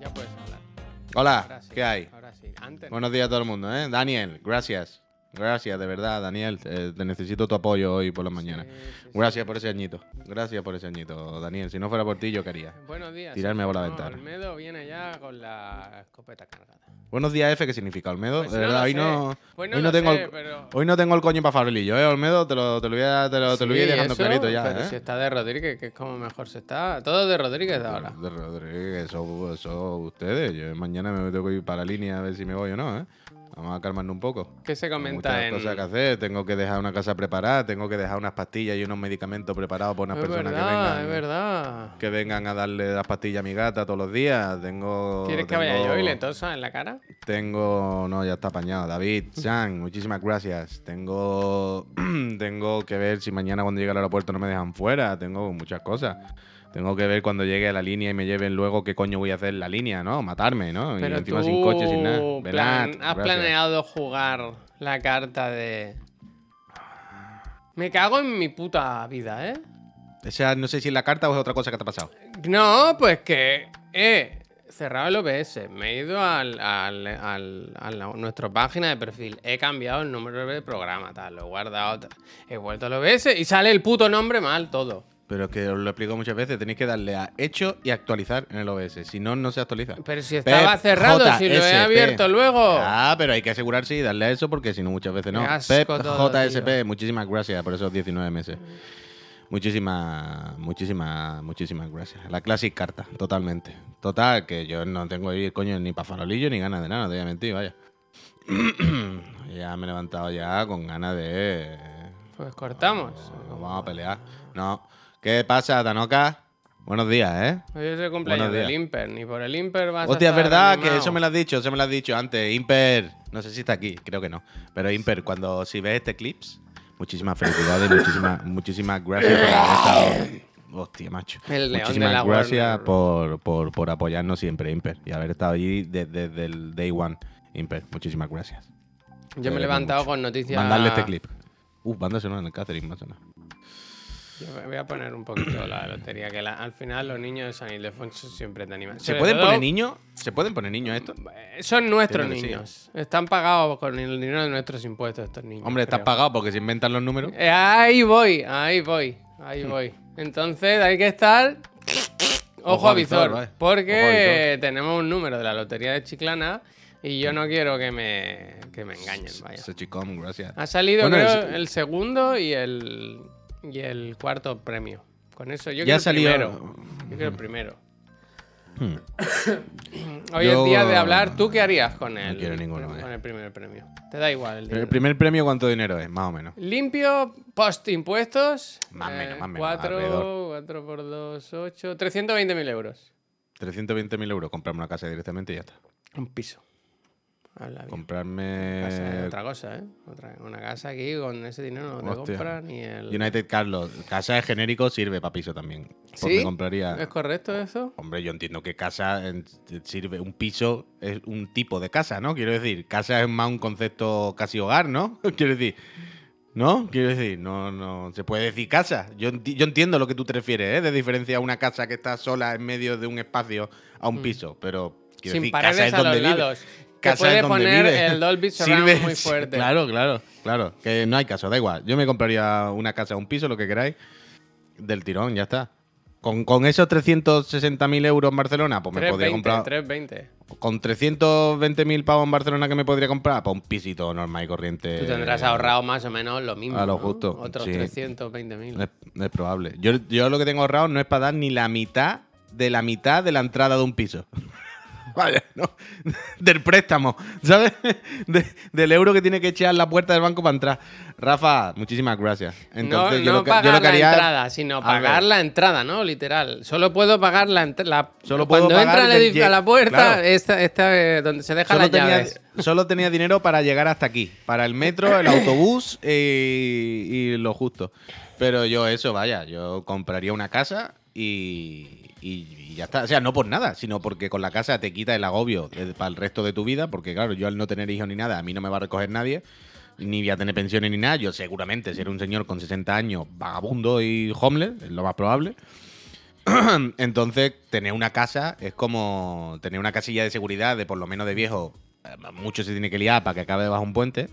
Ya puedes hablar. Hola, Ahora sí, ¿qué hay? Ahora sí. Antes. no. Buenos días a todo el mundo, ¿eh? Daniel, gracias. Gracias, de verdad, Daniel. eh, te necesito tu apoyo hoy por la mañana. Sí, sí, sí. Gracias por ese añito. Gracias por ese añito, Daniel. Si no fuera por ti, yo quería. Buenos días. Tirarme por la ventana. Olmedo viene ya con la escopeta cargada. Buenos días, F, ¿qué significa, Olmedo? Pues de verdad, hoy sé. no, Pues no hoy no tengo sé, el, pero- hoy no tengo el coño para farolillo, ¿eh, Olmedo? Te lo, te lo voy a, te lo, te lo voy dejando eso, clarito ya, pero ¿eh? si está de Rodríguez, que es como mejor se está. Todo de Rodríguez ahora. De Rodríguez, eso, eso ustedes. Yo mañana me tengo que ir para la línea a ver si me voy o no, ¿eh? Vamos a calmarnos un poco. ¿Qué se Tengo comenta muchas en. cosas que hacer. Tengo que dejar una casa preparada, tengo que dejar unas pastillas y unos medicamentos preparados por unas es personas verdad, que vengan. es verdad. que vengan a darle las pastillas a mi gata todos los días. Tengo. ¿Quieres que tengo, vaya yo y le tosa en la cara? Tengo. No, ya está apañado. David, Chan, muchísimas gracias. Tengo. tengo que ver si mañana cuando llegue al aeropuerto no me dejan fuera. Tengo muchas cosas. Tengo que ver cuando llegue a la línea y me lleven luego qué coño voy a hacer en la línea, ¿no? Matarme, ¿no? y Pero encima tú sin coche, sin nada. plan- has gracias. planeado jugar la carta de. Me cago en mi puta vida, ¿eh? Esa no sé si es la carta o es otra cosa que te ha pasado. No, pues que he cerrado el OBS, me he ido al, al- al- a la- nuestra página de perfil, he cambiado el número de programa, tal, lo he guardado, tal. he vuelto al OBS y sale el puto nombre mal todo. Pero es que os lo explico muchas veces, tenéis que darle a hecho y actualizar en el OBS. Si no, no se actualiza. Pero si estaba cerrado, si lo he abierto luego. Ah, pero hay que asegurarse y darle a eso porque si no, muchas veces no. Pep JSP, muchísimas gracias por esos 19 meses. Muchísimas, muchísimas, muchísimas gracias. La Classic carta, totalmente. Total, que yo no tengo ahí, coño, ni para farolillo ni ganas de nada, no te voy a mentir, vaya. ya me he levantado ya con ganas de. Pues cortamos. Nos vamos a pelear. No. ¿Qué pasa, Tanoka? Buenos días, ¿eh? Hoy es el cumpleaños del. Imper, ni por el Imper vas Hostia, a es verdad que eso me lo has dicho, eso me lo has dicho antes. Imper, no sé si está aquí, creo que no. Pero Imper, cuando si ves este clips, muchísimas felicidades, muchísimas, muchísimas gracias por haber estado. Hostia, macho. El muchísimas gracias por, por, por apoyarnos siempre, Imper, y haber estado allí desde, desde el day one. Imper, muchísimas gracias. Yo me he levantado mucho. con noticias. Mandarle este clip. Uh, mándaselo en el Catherine, mándaselo. Yo voy a poner un poquito la lotería, que la- al final los niños de San Ildefonso siempre te animan. ¿Se Sobre pueden todo, poner niños? ¿Se pueden poner niños esto? eh, Son nuestros Entiendo niños. Están pagados con el dinero de nuestros impuestos estos niños. Hombre, estás creo. pagado porque se inventan los números. Eh, ahí voy, ahí voy, ahí voy. Entonces hay que estar ojo, a visor, vale. porque tenemos un número de la lotería de Chiclana y yo no quiero que me, que me engañen, vaya. Ese chicón, gracias. Ha salido Bueno, creo, el segundo y el, y el cuarto premio. Con eso yo Ya quiero el primero. Yo quiero el primero. Hmm. Hoy Yo- es día de hablar. ¿Tú qué harías con el, quiero ninguno, con eh. el primer premio? Te da igual el. ¿El primer premio cuánto dinero es? Más o menos. Limpio, post impuestos. Más o menos, más o menos, 4, alrededor. 4 por 2, 8. 320.000 euros. 320.000 euros, comprarme una casa directamente y ya está. Un piso. Habla. Comprarme Casa otra cosa, ¿eh? Otra- una casa aquí con ese dinero no te Hostia. compras ni el. United Carlos. Casa de genérico sirve para piso también. ¿Sí? compraría... ¿Es correcto eso? Hombre, yo entiendo que casa sirve... Un piso es un tipo de casa, ¿no? Quiero decir, casa es más un concepto casi hogar, ¿no? Quiero decir... ¿No? Quiero decir, no, no. Se puede decir casa. Yo, yo entiendo lo que tú te refieres, ¿eh? De diferencia a una casa que está sola en medio de un espacio a un piso. Pero. Quiero Mm. Sin decir, paredes casa es a donde los vive. Lados. Que Casa puede donde poner vive. el Dolby Surround Sirve- muy fuerte. Claro, claro, claro. Que no hay caso, da igual. Yo me compraría una casa, un piso, lo que queráis, del tirón, ya está. Con, con esos 360.000 euros en Barcelona, pues me podría 320, comprar. 320. Con 320.000 pavos en Barcelona que me podría comprar, pues un pisito normal y corriente. Tú tendrás ahorrado más o menos lo mismo. a lo ¿no? justo, Otros sí. 320.000. Es, es probable. Yo, yo lo que tengo ahorrado no es para dar ni la mitad de la mitad de la entrada de un piso. Vaya, ¿no? Del préstamo, ¿sabes? De- del euro que tiene que echar la puerta del banco para entrar. Rafa, muchísimas gracias. Entonces, no yo, no lo que, pagar yo lo que la entrada, sino pagar la entrada, ¿no? Literal. Solo puedo pagar la entrada. Solo puedo Cuando pagar entra edificio a la puerta, claro. esta, esta eh, donde se las tenía, llaves. solo tenía dinero para llegar hasta aquí. Para el metro, el autobús y lo justo. Pero yo eso, vaya, yo compraría una casa y, y- ya está. O sea, no por nada, sino porque con la casa te quita el agobio de- para el resto de tu vida. Porque claro, yo al no tener hijos ni nada, a mí no me va a recoger nadie. ni voy a tener pensiones ni nada. Yo seguramente seré un señor con 60 años, vagabundo y homeless, es lo más probable. Entonces, tener una casa es como tener una casilla de seguridad de por lo menos de viejo. eh, Mucho se tiene que liar para que acabe bajo un puente.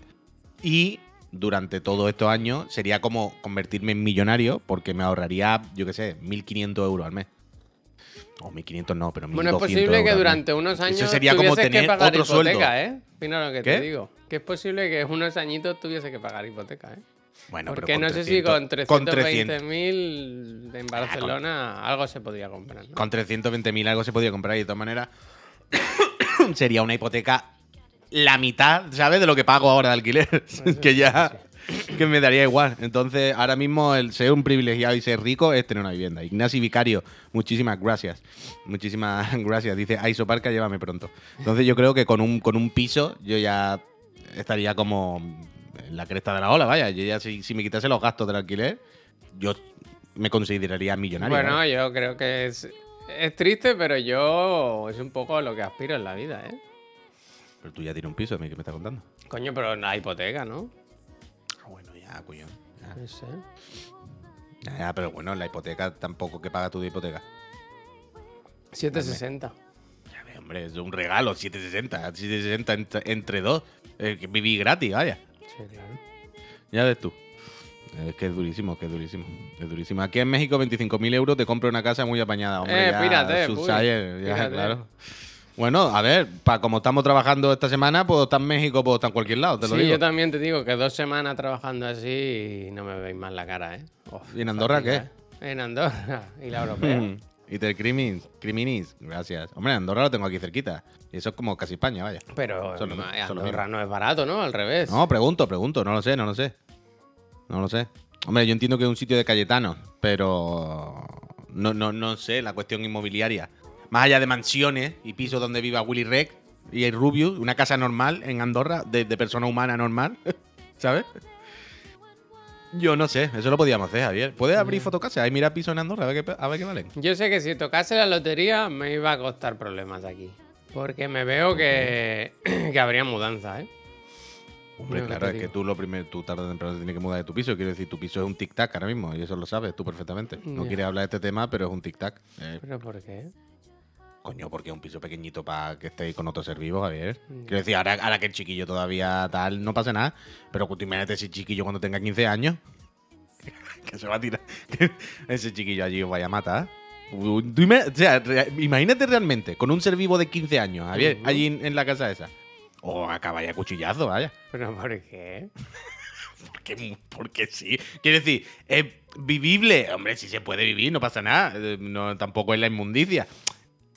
Y durante todos estos años sería como convertirme en millonario porque me ahorraría, yo qué sé, 1.500 euros al mes. O 1.500 no, pero 1.200 Bueno, es posible que durante unos años Eso sería como tuvieses que tener pagar otro hipoteca, sueldo. ¿eh? Mira lo que ¿Qué? te digo. Que es posible que unos añitos tuviese que pagar hipoteca, ¿eh? Bueno, Porque pero no sé si 300 con con 300 320.000 en Barcelona algo se podría comprar, ¿no? con 320.000 algo se podía comprar y de todas maneras sería una hipoteca la mitad, ¿sabes? De lo que pago ahora de alquiler. que ya que me daría igual. Entonces, ahora mismo el ser un privilegiado y ser rico es tener una vivienda. Ignacio Vicario, muchísimas gracias. Muchísimas gracias. Dice, a Isoparca, llévame pronto. Entonces, yo creo que con un, con un piso yo ya estaría como en la cresta de la ola, vaya. Yo ya si, si me quitase los gastos del alquiler, yo me consideraría millonario. Bueno, yo creo que es, es triste, pero yo es un poco lo que aspiro en la vida, ¿eh? Pero tú ya tienes un piso, ¿qué me estás contando? Coño, pero la hipoteca, ¿no? Ah, bueno, ya, cuyo. Ya. No sé. Ya, ya, pero bueno, la hipoteca tampoco que paga tú de hipoteca. 760. Ya ves, hombre, es un regalo, 760. 760 entre, entre dos. Eh, que viví gratis, vaya. Sí, claro. Ya ves tú. Es que es durísimo, que es durísimo. Es durísimo. Aquí en México, 25.000 euros te compro una casa muy apañada. Hombre, Eh, ya, pírate, ya, pírate. claro. Bueno, a ver, para como estamos trabajando esta semana, puedo estar en México, puedo estar en cualquier lado, te lo Sí, digo. yo también te digo que dos semanas trabajando así y no me veis más la cara, ¿eh? Uf, ¿Y en Andorra fatiga, ¿eh? En Andorra y la europea. Mm. Y te criminis, criminis, gracias. Hombre, Andorra lo tengo aquí cerquita. Y eso es como casi España, vaya. Pero lo lo Andorra no es barato, ¿no? Al revés. No, pregunto, pregunto, no lo sé, no lo sé. No lo sé. Hombre, yo entiendo que es un sitio de Cayetano, pero no, no, no sé la cuestión inmobiliaria. Más allá de mansiones y pisos donde viva Willy Rex y el Rubius, una casa normal en Andorra, de, de persona humana normal, ¿sabes? Yo no sé, eso lo podíamos hacer, Javier. ¿Puedes abrir fotocasa y mirar pisos en Andorra a ver qué, a ver qué valen? Yo sé que si tocase la lotería me iba a costar problemas aquí. Porque me veo que, que habría mudanza, ¿eh? Hombre, claro, es que tú lo primero, tú tarde o temprano te tienes que mudar de tu piso. Quiero decir, tu piso es un tic-tac ahora mismo, y eso lo sabes tú perfectamente. No Ya. quieres hablar de este tema, pero es un tic-tac. Eh, ¿Pero por qué? Coño, porque es un piso pequeñito para que estéis con otro ser vivo, Javier. Ya. Quiero decir, ahora, ahora que el chiquillo todavía tal, no pasa nada. Pero tú imagínate ese chiquillo cuando tenga 15 años. que se va a tirar. ese chiquillo allí os vaya a matar. O sea, imagínate realmente, con un ser vivo de 15 años, Javier, allí en, en la casa esa. O acaba ya cuchillazo, vaya. ¿Pero por qué? Porque, porque sí. Quiero decir, es vivible. Hombre, si se puede vivir, no pasa nada. Eh, No, tampoco es la inmundicia.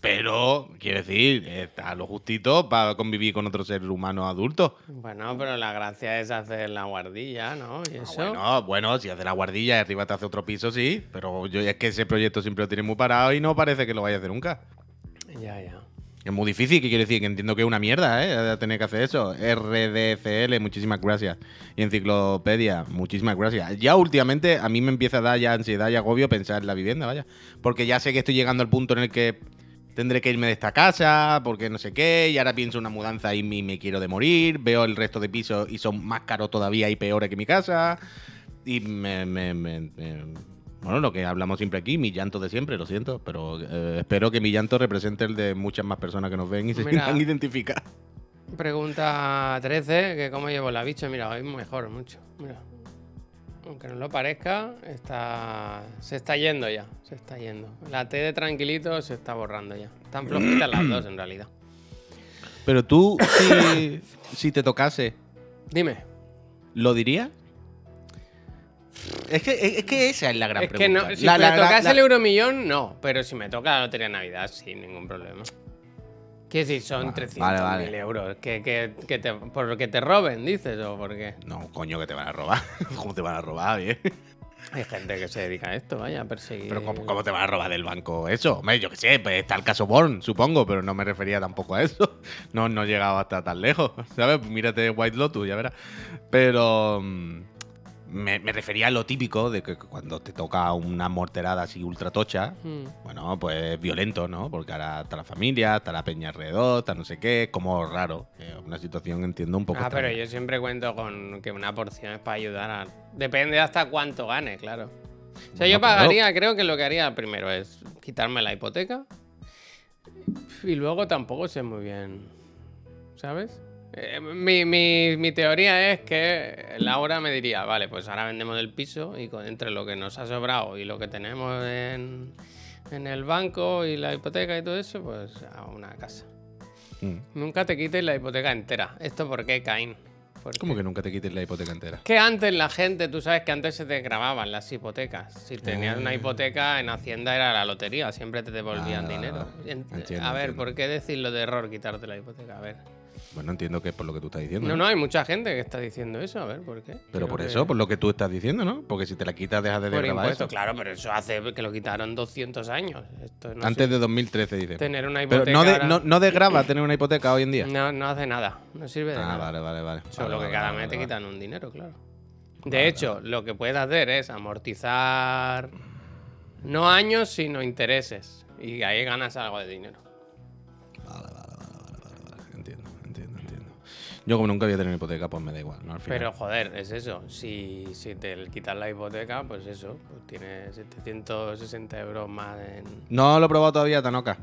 Pero, quiero decir, está lo justito para convivir con otro ser humano adulto. Bueno, pero la gracia es hacer la guardilla, ¿no? Y Ah, bueno, bueno, si hace la guardilla y arriba te hace otro piso, sí. Pero yo es que ese proyecto siempre lo tiene muy parado y no parece que lo vaya a hacer nunca. Ya, ya. Es muy difícil, que quiero decir, que entiendo que es una mierda, ¿eh? Tener que hacer eso. RDCL, muchísimas gracias. Y Enciclopedia, muchísimas gracias. Ya últimamente a mí me empieza a dar ya ansiedad y agobio pensar en la vivienda, vaya. Porque ya sé que estoy llegando al punto en el que tendré que irme de esta casa, porque no sé qué, y ahora pienso una mudanza y me, me quiero de morir, veo el resto de pisos y son más caros todavía y peores que mi casa. Y me, me- me- bueno, lo que hablamos siempre aquí, mi llanto de siempre, lo siento, pero eh, espero que mi llanto represente el de muchas más personas que nos ven y se Mira. sientan identificadas. Pregunta 13, que cómo llevo la bicha. Mira, hoy mejor mucho. Mira. Aunque no lo parezca, está se está yendo ya. Se está yendo. La T de tranquilito se está borrando ya. Están flojitas las dos en realidad. Pero tú, si, si te tocase, Dime. ¿lo dirías? Es que, es que esa es la gran Es que pregunta. no, si La- me la- tocase la- el euromillón, no. Pero si me toca la lotería de Navidad, sin ningún problema. Quiero decir, son Vale, 300.000 vale, vale. euros. Que, que, que te, ¿Por que te roben, dices? ¿O por qué? No, coño, que te van a robar. ¿Cómo te van a robar, bien? Hay gente que se dedica a esto, vaya, a perseguir. Pero ¿cómo, cómo te van a robar del banco eso? Hombre, yo qué sé, pues está el caso Born, supongo, pero no me refería tampoco a eso. No, no he llegado hasta tan lejos, ¿sabes? Mírate White Lotus, ya verás. Pero... me, me refería a lo típico de que cuando te toca una morterada así ultra tocha, Hmm. bueno, pues violento, ¿no? Porque ahora está la familia, está la peña alrededor, está no sé qué, como raro. Eh, una situación, entiendo, un poco Ah, pero yo siempre cuento con que una porción es para ayudar a. Depende hasta cuánto gane, claro. O sea, yo No, pagaría, creo que lo que haría primero es quitarme la hipoteca. Y luego tampoco sé muy bien. ¿Sabes? Eh, mi, mi- mi teoría es que Laura me diría, vale, pues ahora vendemos el piso y con, entre lo que nos ha sobrado y lo que tenemos en, en el banco y la hipoteca y todo eso, pues a una casa. Mm. Nunca te quites la hipoteca entera. ¿Esto por qué, Caín? ¿Por ¿Cómo que nunca te quites la hipoteca entera? Que antes la gente, tú sabes que antes se te grababan las hipotecas. Si tenías una Ah. hipoteca en Hacienda era la lotería, siempre te devolvían Ah, dinero. Entiendo, a ver, entiendo. ¿por qué decirlo de error quitarte la hipoteca? A ver. Bueno, entiendo que es por lo que tú estás diciendo. No, no, hay mucha gente que está diciendo eso, a ver, ¿por qué? Pero Creo por que- eso, por lo que tú estás diciendo, ¿no? Porque si te la quitas, dejas de Por grabar impuestos, eso. claro, pero eso hace que lo quitaron 200 años. Esto no Antes sé, de 2013, dice. tener una Pero hipoteca no, de, ahora no, no desgrava tener una hipoteca hoy en día. no, no hace nada, no sirve de Ah, nada. vale, vale, vale. Solo Vale, que cada vale, mes te quitan un dinero, claro. De hecho, lo que puedes hacer es amortizar no años, sino intereses. Y ahí ganas algo de dinero. Yo como nunca voy a tener hipoteca, pues me da igual, ¿no? Al final. Pero joder, es eso. Si, si te quitas la hipoteca, pues eso. Pues tienes 760 euros más en. No lo he probado todavía, Tanoka.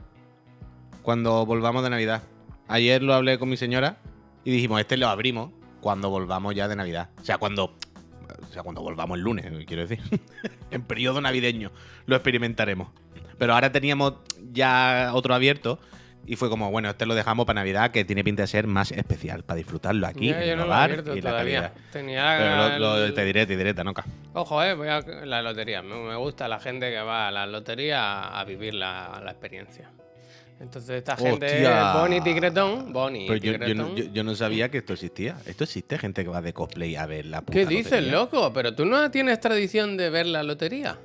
Cuando volvamos de Navidad. Ayer lo hablé con mi señora y dijimos, este lo abrimos cuando volvamos ya de Navidad. O sea, cuando. O sea, cuando volvamos el lunes, quiero decir. en periodo navideño lo experimentaremos. Pero ahora teníamos ya otro abierto y fue como, bueno, este lo dejamos para Navidad, que tiene pinta de ser más especial, para disfrutarlo aquí, Ya, en yo no lo abierto y la todavía. Tenía. Pero lo- lo- te diré, te diré, Tanoka. Ojo, eh, voy a la lotería. Me, gusta la gente que va a la lotería a vivir la, la experiencia. Entonces, esta gente es Bonnie Tigretón. Bonnie Pero yo, yo, Tigretón. no- yo- yo no sabía que esto existía. Esto existe, gente que va de cosplay a ver la puta ¿Qué dices, lotería. loco? Pero tú no tienes tradición de ver la lotería.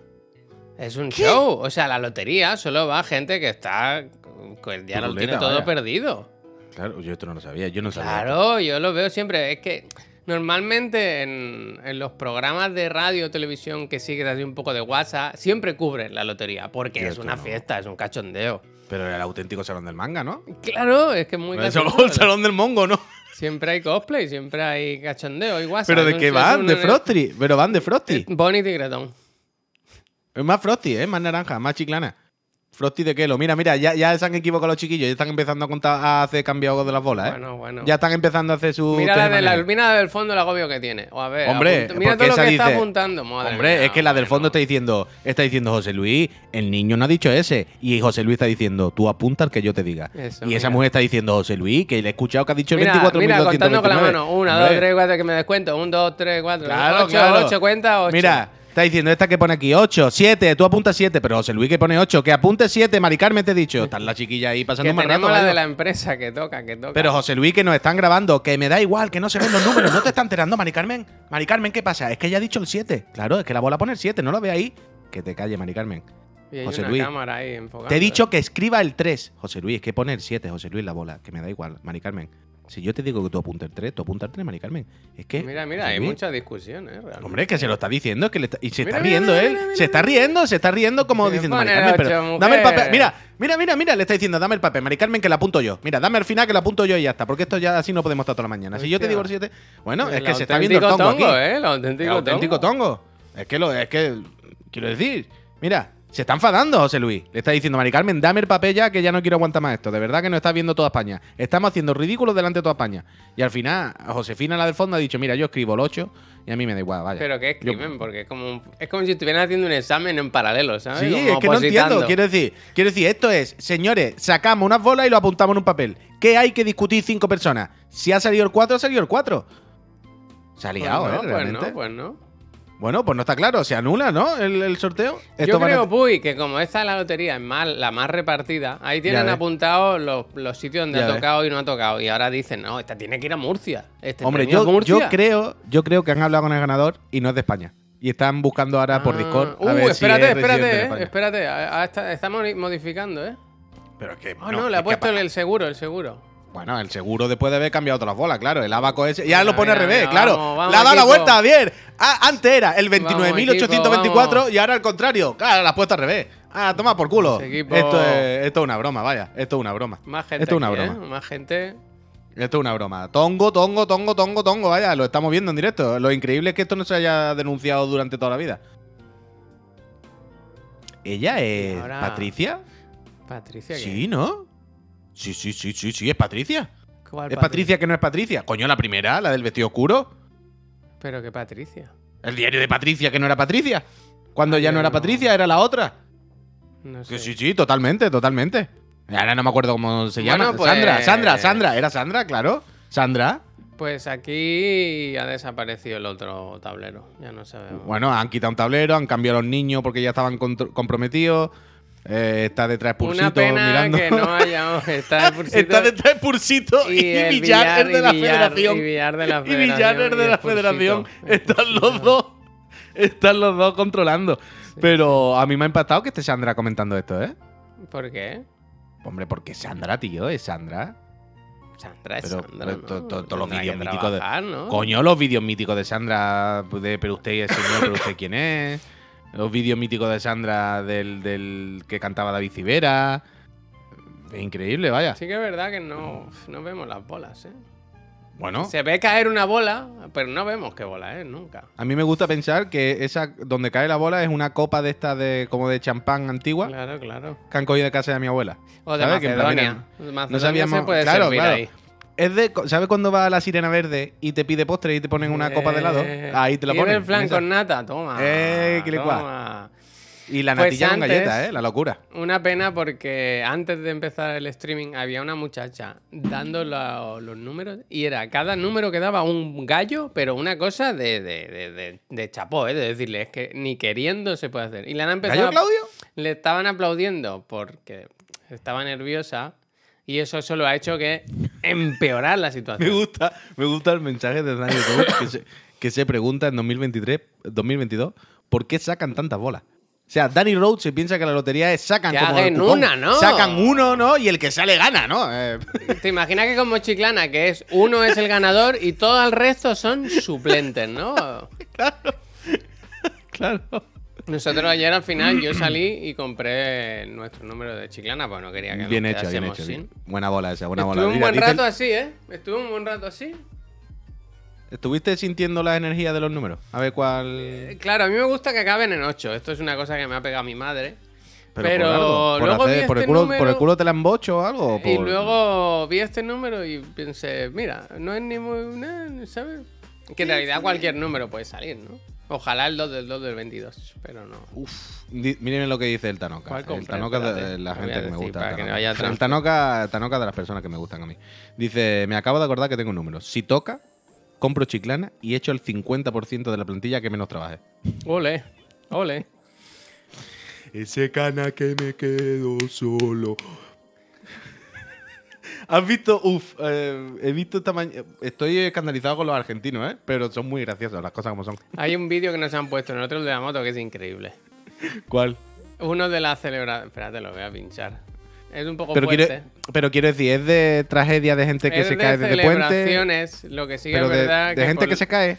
Es un show. O sea, la lotería solo va gente que está. Lo Turuleta, tiene todo vaya. perdido. Claro, yo esto no lo sabía. Yo no sabía. Claro, yo lo veo siempre. Es que normalmente en, en los programas de radio o televisión que siguen así un poco de WhatsApp, siempre cubren la lotería. Porque Yo es una no. fiesta, es un cachondeo. Pero era el auténtico salón del manga, ¿no? Claro, es que es muy el, cachondeo. el salón del mongo, ¿no? Siempre hay cosplay, siempre hay cachondeo y WhatsApp. Pero de qué van, de Frosty. Pero van de Frosty. Bonnie Tigretón. Es más Frosty, ¿eh? Más naranja, más chiclana. Frosty de Kelo. Mira, mira, ya, ya se han equivocado los chiquillos. Ya están empezando a contar a hacer cambiado de las bolas, ¿eh? Bueno, bueno. Ya están empezando a hacer su. Mira, la de la, tejemaneje. mira del fondo el agobio que tiene. O a ver, Hombre, apunta- mira todo lo que está apuntando. madre Hombre, mía, es que la del fondo está diciendo, está diciendo José Luis, el niño no ha dicho ese. Y José Luis está diciendo, tú apunta al que yo te diga. Eso, y esa mujer está diciendo, José Luis, que le he escuchado que ha dicho Mira, 24.229. mira, contando con la mano. Una, Hombre, dos, tres, cuatro, que me descuento. Un, dos, tres, cuatro. Claro, ocho, claro. ocho, cuenta, ocho. Mira, está diciendo esta que pone aquí 8, 7, tú apuntas 7, pero José Luis que pone 8, que apunte 7, Mari Carmen te he dicho. Está la chiquilla ahí pasando que tenemos rato. la vaya. de la empresa que toca, que toca. Pero José Luis, que nos están grabando, que me da igual, que no se ven los números, no te está enterando, Mari Carmen. Mari Carmen, ¿qué pasa? Es que ella ha dicho el 7. Claro, es que la bola pone el 7, no lo ve ahí. Que te calle, Mari Carmen. y hay José una Luis, cámara ahí enfocando. Te he dicho que escriba el 3. José Luis, que pone el 7, José Luis, la bola, que me da igual, Mari Carmen. Si yo te digo que tú apuntas el 3, tú apuntas el 3, Mari Carmen. Es que. Mira, mira, hay mucha discusión, ¿eh? Realmente. Hombre, que se lo está diciendo, es que le está- y se Mira, está mira, riendo mira, mira, se está riendo, se está riendo como diciendo, Mari Carmen, pero dame el papel. Mira, mira, mira, mira, le está diciendo, dame el papel, Mari Carmen, que la apunto yo. Mira, dame al final que la apunto yo y ya está, porque esto ya así no podemos estar toda la mañana. Si yo te digo el 7, bueno, es que se está viendo el tongo, aquí. ¿eh? El auténtico, El auténtico tongo. tongo. Es que lo, es que quiero decir, mira, se está enfadando José Luis. Le está diciendo, Mari Carmen, dame el papel ya que ya no quiero aguantar más esto. De verdad que no está viendo toda España. Estamos haciendo ridículos delante de toda España. Y al final, Josefina, la del fondo, ha dicho, mira, yo escribo el 8 y a mí me da igual, vaya. Pero que Yo- escriben, porque es como, es como si estuvieran haciendo un examen en paralelo, ¿sabes? Sí, Como es que no entiendo. Quiero decir, quiero decir, esto es, señores, sacamos unas bolas y lo apuntamos en un papel. ¿Qué hay que discutir cinco personas? Si ha salido el 4, ha salido el 4. Se ha Pues liado, no, ¿eh? pues Realmente. no, pues no. Bueno, pues no está claro. Se anula, ¿no? El, el sorteo. Yo van a- creo, Puy, que como esta es la lotería es más, la más repartida, ahí tienen apuntados los, los sitios donde Ya ha ves. tocado y no ha tocado. Y ahora dicen, no, esta tiene que ir a Murcia. Este Hombre, yo, Murcia. yo creo, yo creo que han hablado con el ganador y no es de España. Y están buscando ahora por Ah, Discord. Uh, a ver si espérate, es espérate, eh, espérate. a- a esta- estamos modificando, ¿eh? Pero es que. Oh, no, le ha puesto el seguro, el seguro. Bueno, el seguro después de haber cambiado todas las bolas, claro. El abaco ese. Y ahora lo pone al revés, claro. vamos, vamos, Le ha dado la equipo. vuelta, Javier. Ah, antes era el Vamos, 29.824 equipo, y ahora al contrario. Claro, la has puesto al revés. Ah, toma por culo. Equipo- Esto, es, esto es una broma, vaya. Esto es una broma. Más gente. Esto es una aquí, broma. ¿eh? Más gente. Esto es una broma. Tongo, tongo, tongo, tongo, tongo. Vaya, lo estamos viendo en directo. Lo increíble es que esto no se haya denunciado durante toda la vida. ¿Ella es ahora- Patricia? Patricia. ¿qué? Sí, ¿no? Sí, sí, sí, sí, sí, es Patricia. ¿Cuál ¿Es Patricia que no es Patricia? Coño, la primera, la del vestido oscuro. Pero que Patricia. El diario de Patricia que no era Patricia. Cuando Ah, ya no era no. Patricia, era la otra. No Que sé. sí, sí, totalmente, totalmente. Ahora no me acuerdo cómo se Bueno, llama. pues- Sandra, Sandra, Sandra. Era Sandra, claro. Sandra. Pues aquí ha desaparecido el otro tablero. Ya no sabemos. Bueno, han quitado un tablero, han cambiado a los niños porque ya estaban comprometidos. Eh, está detrás Pursito Una pena mirando. que no hayamos. Está de está detrás Pursito y, el Villar, es de la y Villar- federación. Y Villar de la federación. Villar es y de el la federación. Están los dos. Están los dos controlando. Pero a mí me ha impactado que esté Sandra comentando esto, ¿eh? ¿Por qué? Hombre, porque Sandra, tío, es Sandra. Sandra es Pero- Sandra. to- todos los vídeos míticos de-. Coño, los vídeos míticos de Sandra, de pero usted es señor, pero usted quién es. Los vídeos míticos de Sandra del, del que cantaba David Civera. Increíble, vaya. Sí que es verdad que no, no vemos las bolas, ¿eh? Bueno, Se ve caer una bola, pero no vemos qué bola es, nunca. a mí me gusta pensar que esa donde cae la bola es una copa de esta de como de champán antigua Claro, claro. que han cogido de casa de mi abuela. O de. Que Macedonia. De Macedonia sabíamos- se puede claro, servir claro. ahí. Es de, ¿sabes cuando va a la sirena verde y te pide postre y te ponen una copa de helado? Eh, Ahí te la ¿quieres ponen. el flan con nata? Toma. Eh, que toma. Y la Pues natilla con antes- galletas, ¿eh? La locura. Una pena porque antes de empezar el streaming había una muchacha dando la- los números y era cada número que daba un gallo, pero una cosa de, de, de, de- chapó, ¿eh? de decirle, es que ni queriendo se puede hacer. Y le han empezado. ¿Gallo Claudio? Le estaban aplaudiendo porque estaba nerviosa y eso solo ha hecho que empeorar la Me situación. gusta, me gusta el mensaje de Daniel que se, que se pregunta en 2023, 2022 por qué sacan tantas bolas. O sea, Danny Rhodes se piensa que la lotería es sacan Que como hagan cupón. una, ¿no? Sacan uno, ¿no? Y el que sale gana, ¿no? Eh, ¿Te imaginas que como Chiclana, que es uno es el ganador y todo el resto son suplentes, ¿no? claro. Nosotros ayer al final yo salí y compré nuestro número de Chiclana, pues no quería que nos Bien hecho, bien hecho. sin. Buena bola esa, buena Estuve bola. un Mira, buen rato así, ¿eh? Estuve un buen rato así. ¿Estuviste sintiendo la energía de los números? A ver cuál. Eh, Claro, a mí me gusta que acaben en 8. Esto es una cosa que me ha pegado mi madre. Pero, pero por, algo, por luego hacer- vi por el este culo, número- ¿Por el culo te la embocho o algo? Y luego vi este número y pensé, mira, no es ni muy... ¿Sabes? Que en realidad cualquier número puede salir, ¿no? Ojalá el 2 del 2 del 22, pero no. Uf, di- miren lo que dice el Tanoka. ¿Cuál El? Tanoka es de la gente que me gusta. para el que no Tanoka. haya el trampa. Tanoka, Tanoka de las personas que me gustan a mí. Dice, me acabo de acordar que tengo un número. Si toca, compro chiclana y echo el 50% de la plantilla que menos trabaje. Ole, ole. Ese cana que me quedo solo. ¿Has visto? Uf, eh, he visto esta mañana. Estoy escandalizado con los argentinos, ¿eh? Pero son muy graciosos, las cosas como son. Hay un vídeo que nos han puesto en otro de la moto que es increíble. ¿Cuál? Uno de la celebración... Espérate, lo voy a pinchar. Es un poco Pero fuerte. quiero, pero quiero decir, es de tragedia de gente que Es se de cae desde puente. celebraciones, lo que sí Pero es de, verdad de gente por- que se cae.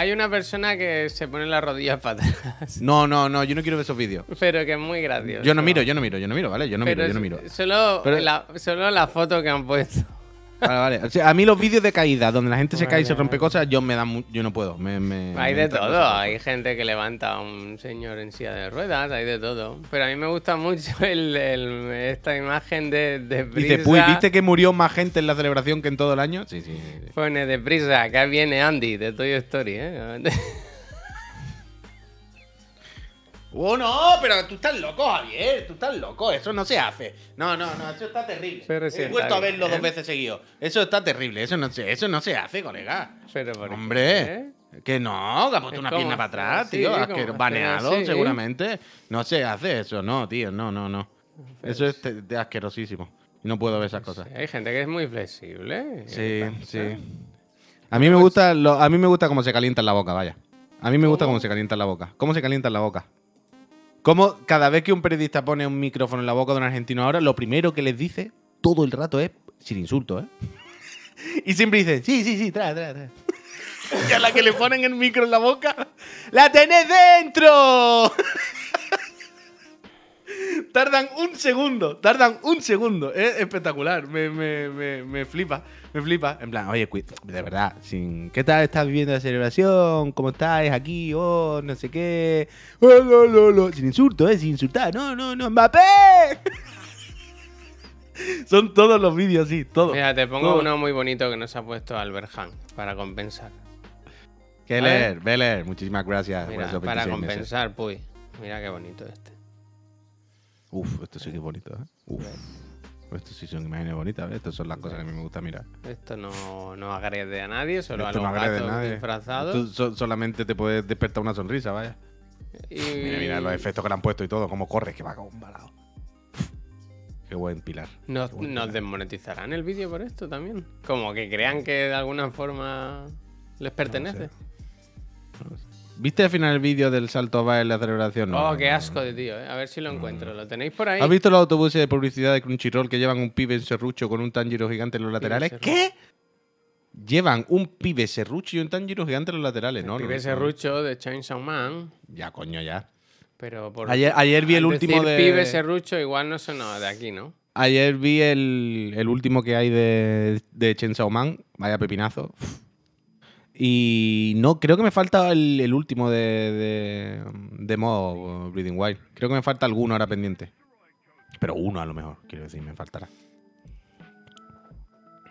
Hay una persona que se pone las rodillas para atrás, No, no, no, yo no quiero ver esos vídeos. pero que es muy gracioso. Yo no miro, yo no miro, yo no miro, ¿vale? Yo no Pero miro, yo no miro. Solo, Pero- la, solo la foto que han puesto. Vale, vale. O sea, a mí los vídeos de caída donde la gente se cae y se rompe cosas, yo me mu- yo no puedo. Me, me- Hay me de entra todo, cosas. hay gente que levanta a un señor en silla de ruedas, hay de todo. Pero a mí me gusta mucho el- el- esta imagen de, de Dice. Puy, ¿viste que murió más gente en la celebración que en todo el año? Sí, sí. sí, sí. Pone de prisa, acá viene Andy de Toy Story, ¿eh? Oh, no, pero tú estás loco, Javier. Tú estás loco. Eso no se hace. No, no, no, eso está terrible. Pero He sí vuelto a bien, verlo ¿eh? dos veces seguido. Eso está terrible. Eso no se, eso no se hace, colega. Pero ¿por qué? Hombre, que no, que ha puesto Es una pierna para atrás, tío. asquero- baneado, seguramente. No se hace eso, no, tío. No, no, no. Eso es te- de asquerosísimo. No puedo ver esas cosas. Hay gente que es muy flexible. Sí, ¿qué sí. pasa? A mí me gusta, lo- a mí me gusta cómo se calienta en la boca, vaya. A mí me gusta ¿Cómo? cómo se calienta en la boca. ¿Cómo se calienta en la boca? Cómo cada vez que un periodista pone un micrófono en la boca de un argentino ahora, lo primero que les dice todo el rato es sin insulto, ¿eh? Y siempre dicen, sí, sí, sí, trae, trae, trae. y a la que le ponen el micro en la boca, ¡la tenés dentro! tardan un segundo, tardan un segundo. Es espectacular, me, me, me, me flipa, me flipa. En plan, oye, de verdad, sin, ¿qué tal estás viviendo la celebración? ¿Cómo estáis aquí? Oh, no sé qué. Oh, lo, lo, lo. Sin insulto, ¿eh? Sin insultar. No, no, no, Mbappé. Son todos los vídeos así, todos. Mira, te pongo todos. uno muy bonito que nos ha puesto Albert Han para compensar. Keller, Beller, muchísimas gracias por esos para 26 meses. compensar, puy. Mira qué bonito este. Uf, esto sí que es bonito, ¿eh? Uf. Esto sí son imágenes bonitas. Estas son las cosas que a mí me gusta mirar. Esto no, no agrede a nadie, solo Esto a no los gatos nadie. disfrazados. So- solamente te puede despertar una sonrisa, vaya. Y... Mira, mira los efectos que le han puesto y todo, cómo corre, que va como un balado. Qué buen pilar. ¿Nos, buen nos pilar. desmonetizarán el vídeo por esto también? Como que crean que de alguna forma les pertenece. ¿Viste al final el vídeo del salto va en la celebración? No, oh, no, qué no. asco de tío, ¿eh? A ver si lo encuentro. ¿Lo tenéis por ahí? ¿Has visto los autobuses de publicidad de Crunchyroll que llevan un pibe en serrucho con un tanjiro gigante en los laterales? ¿Qué? Llevan un pibe serrucho y un tanjiro gigante en los laterales, ¿no? El no, pibe no. serrucho de Chainsaw Man, Ya, coño, ya. pero por... Ayer, ayer vi el último decir de. pibe serrucho igual no sonaba de aquí, ¿no? Ayer vi el, el último que hay de, de Chainsaw Man. Vaya pepinazo. Uf. Y no, creo que me falta el, el último de, de, de modo Breathing Wild. Creo que me falta alguno ahora pendiente. Pero uno a lo mejor, quiero decir, me faltará.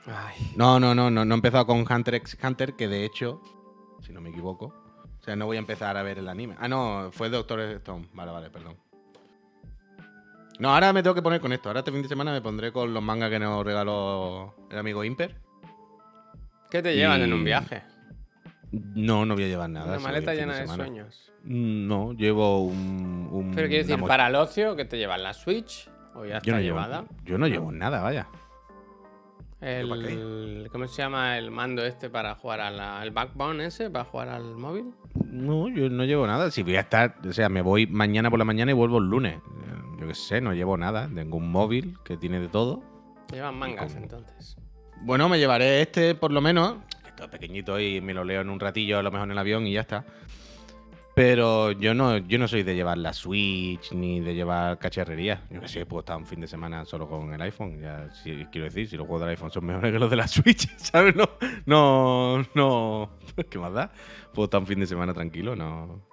Ay, No, no, no, no, no he empezado con Hunter x Hunter, que de hecho, si no me equivoco, o sea, no voy a empezar a ver el anime. Ah, no, fue Doctor Stone. Vale, vale, perdón. No, ahora me tengo que poner con esto. Ahora este fin de semana me pondré con los mangas que nos regaló el amigo Imper. ¿Qué te llevan en un viaje? No, no voy a llevar nada. Una maleta llena de sueños. Mm, No, llevo un. un- Pero quiero decir, para el ocio, ¿qué te llevan? ¿La Switch? ¿O ya yo está no, llevada? llevo, yo no llevo nada, vaya. ¿Yo para El, ¿Cómo se llama el mando este para jugar a la- al backbone ese? ¿Para jugar al móvil? No, yo no llevo nada. Si voy a estar, o sea, me voy mañana por la mañana y vuelvo el lunes. Yo qué sé, no llevo nada. Tengo un móvil que tiene de todo. Llevan mangas con- entonces. Bueno, me llevaré este por lo menos, que pequeñito y me lo leo en un ratillo, a lo mejor en el avión y ya está. Pero yo no, yo no soy de llevar la Switch ni de llevar cacharrería. Yo qué sé, puedo estar un fin de semana solo con el iPhone. Ya, si, quiero decir, si los juegos del iPhone son mejores que los de la Switch, ¿sabes? No, no, no. ¿Qué más da? Puedo estar un fin de semana tranquilo, no.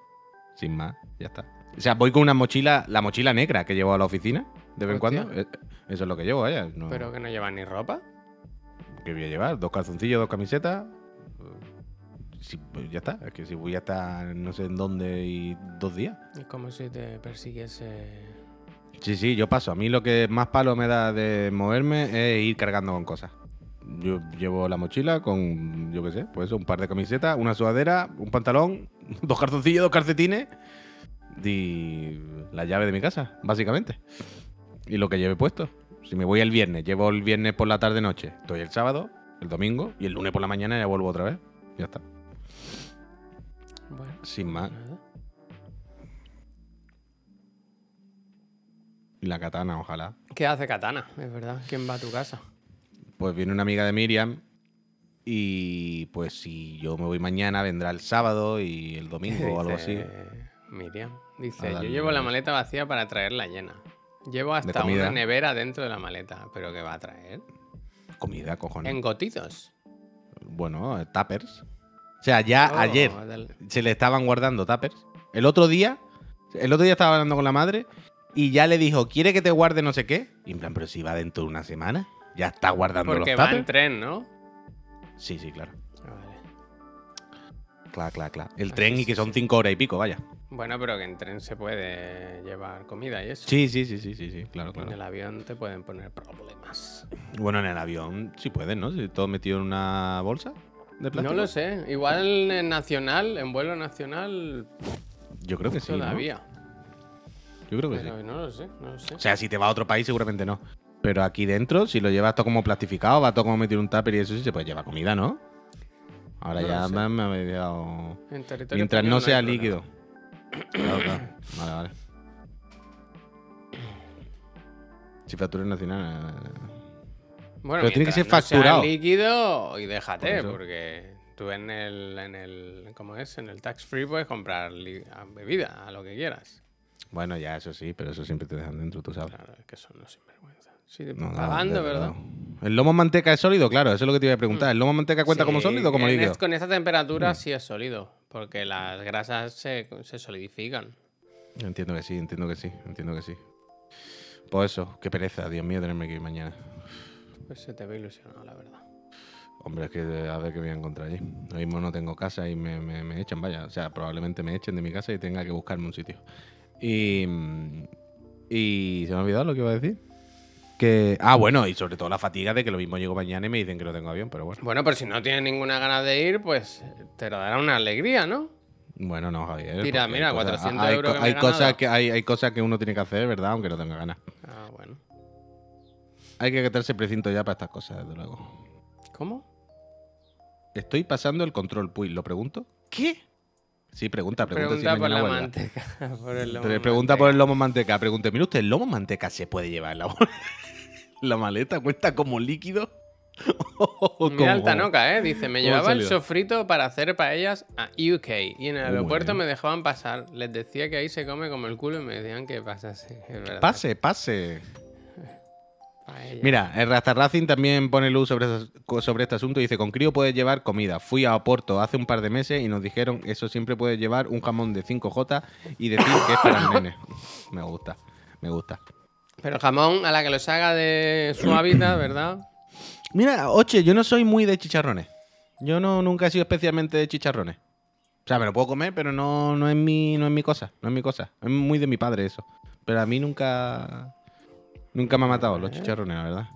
Sin más, ya está. O sea, voy con una mochila, la mochila negra que llevo a la oficina de vez en cuando. Eh, Eso es lo que llevo, vaya. No, Pero que no llevan ni ropa. ¿Qué voy a llevar? ¿Dos calzoncillos, dos camisetas? Sí, pues ya está. Es que si voy a estar no sé en dónde y dos días. Es como si te persiguiese. Sí, sí, yo paso. A mí lo que más palo me da de moverme es ir cargando con cosas. Yo llevo la mochila con, yo qué sé, pues un par de camisetas, una sudadera, un pantalón, dos calzoncillos, dos calcetines y la llave de mi casa, básicamente. Y lo que lleve puesto. Si me voy el viernes, llevo el viernes por la tarde-noche, estoy el sábado, el domingo y el lunes por la mañana ya vuelvo otra vez. Ya está. Bueno, Sin más. nada. Y la katana, ojalá. ¿Qué hace Katana? Es verdad. ¿Quién va a tu casa? Pues viene una amiga de Miriam y pues si yo me voy mañana vendrá el sábado y el domingo o algo así. Miriam. Dice, yo llevo la maleta vacía para traerla llena. Llevo hasta una nevera dentro de la maleta. ¿Pero qué va a traer? Comida, cojones. Engotidos. Bueno, eh, tuppers. O sea, ya Oh, ayer se le estaban guardando tuppers. El otro día, el otro día estaba hablando con la madre y ya le dijo, ¿quiere que te guarde no sé qué? Y en plan, pero si va dentro de una semana, ya está guardando Porque los va tuppers. en tren, ¿no? Sí, sí, claro. Ah, Vale. Claro, claro, claro. El tren y que son cinco horas y pico, vaya. Bueno, pero que en tren se puede llevar comida y eso. Sí, sí, sí, sí, sí, sí, claro, En claro. el avión te pueden poner problemas. Bueno, en el avión sí pueden, ¿no? Si todo metido en una bolsa de plástico. No lo sé. Igual en nacional, en vuelo nacional, Yo creo que sí. ¿no? todavía. Yo creo que sí. No lo sé, no lo sé. O sea, si te va a otro país, seguramente no. Pero aquí dentro, si lo llevas todo como plastificado, va todo como metido en un tupper y eso sí se puede llevar comida, ¿no? Ahora No ya me, me En territorio Mientras no sea líquido. Claro, claro. Vale, vale. Cifratura nacional. eh, Bueno, Pero tiene que ser no sea líquido y déjate, porque tú en el, en el, ¿cómo es? En el tax free puedes comprar bebida, a lo que quieras. Bueno, ya, eso sí, pero eso siempre te dejan dentro, tú sabes. Claro, es que son sinvergüenza. Sí, No, no, pagando, ¿verdad? ¿El lomo manteca es sólido? Claro, eso es lo que te iba a preguntar. ¿El lomo manteca cuenta como sólido o como líquido? Mm. con esta temperatura sí es sólido, porque las grasas se, se solidifican. Entiendo que sí, entiendo que sí, entiendo que sí. Pues eso, qué pereza, Dios mío, tenerme que ir mañana. Pues se te ve ilusionado, la verdad. Hombre, es que a ver qué voy a encontrar allí. Ahora mismo no tengo casa y me, me- me echan, vaya. O sea, probablemente me echen de mi casa y tenga que buscarme un sitio. Y. mm, Y se me ha olvidado lo que iba a decir. Que. Ah, bueno, y sobre todo la fatiga de que lo mismo llego mañana y me dicen que no tengo avión, pero bueno. Bueno, pero si no tienes ninguna ganas de ir, pues te lo dará una alegría, ¿no? Bueno, no, Javier. Tira, mira, cosas- 400 hay, euros que me hay cosas que hay, hay cosas que uno tiene que hacer, ¿verdad? Aunque no tenga ganas. Ah, bueno. Hay que quitarse precinto ya para estas cosas, desde luego. ¿Cómo? Estoy pasando el control, Puy. ¿Lo pregunto? ¿Qué? Sí, pregunta, pregunta. si Pregunta por mañana la huelga. manteca. Por el lomo Pre- pregunta por manteca. el lomo manteca. Pregunte, mire usted, ¿el lomo manteca se puede llevar en la, bol- la maleta? ¿Cuenta como líquido? ¿O Mira el como- Tanoca, ¿eh? Dice, me ¿Cómo llevaba el sofrito para hacer paellas a UK y en el Muy aeropuerto me dejaban pasar. Les decía que ahí se come como el culo y me decían que pasase. Pase, pase. Paella. Mira, el Rasta Racing también pone luz sobre, sobre este asunto y dice, con crío puedes llevar comida. Fui a Oporto hace un par de meses y nos dijeron, eso siempre puedes llevar un jamón de 5J y decir que es para el nene. Me gusta, me gusta. Pero el jamón, a la que lo saca de su hábitat, ¿verdad? Mira, oche, yo no soy muy de chicharrones. Yo no nunca he sido especialmente de chicharrones. O sea, me lo puedo comer, pero no, no, es mi, no es mi cosa. No es mi cosa. Es muy de mi padre eso. Pero a mí nunca. Nunca me ha matado los chicharrones, la verdad.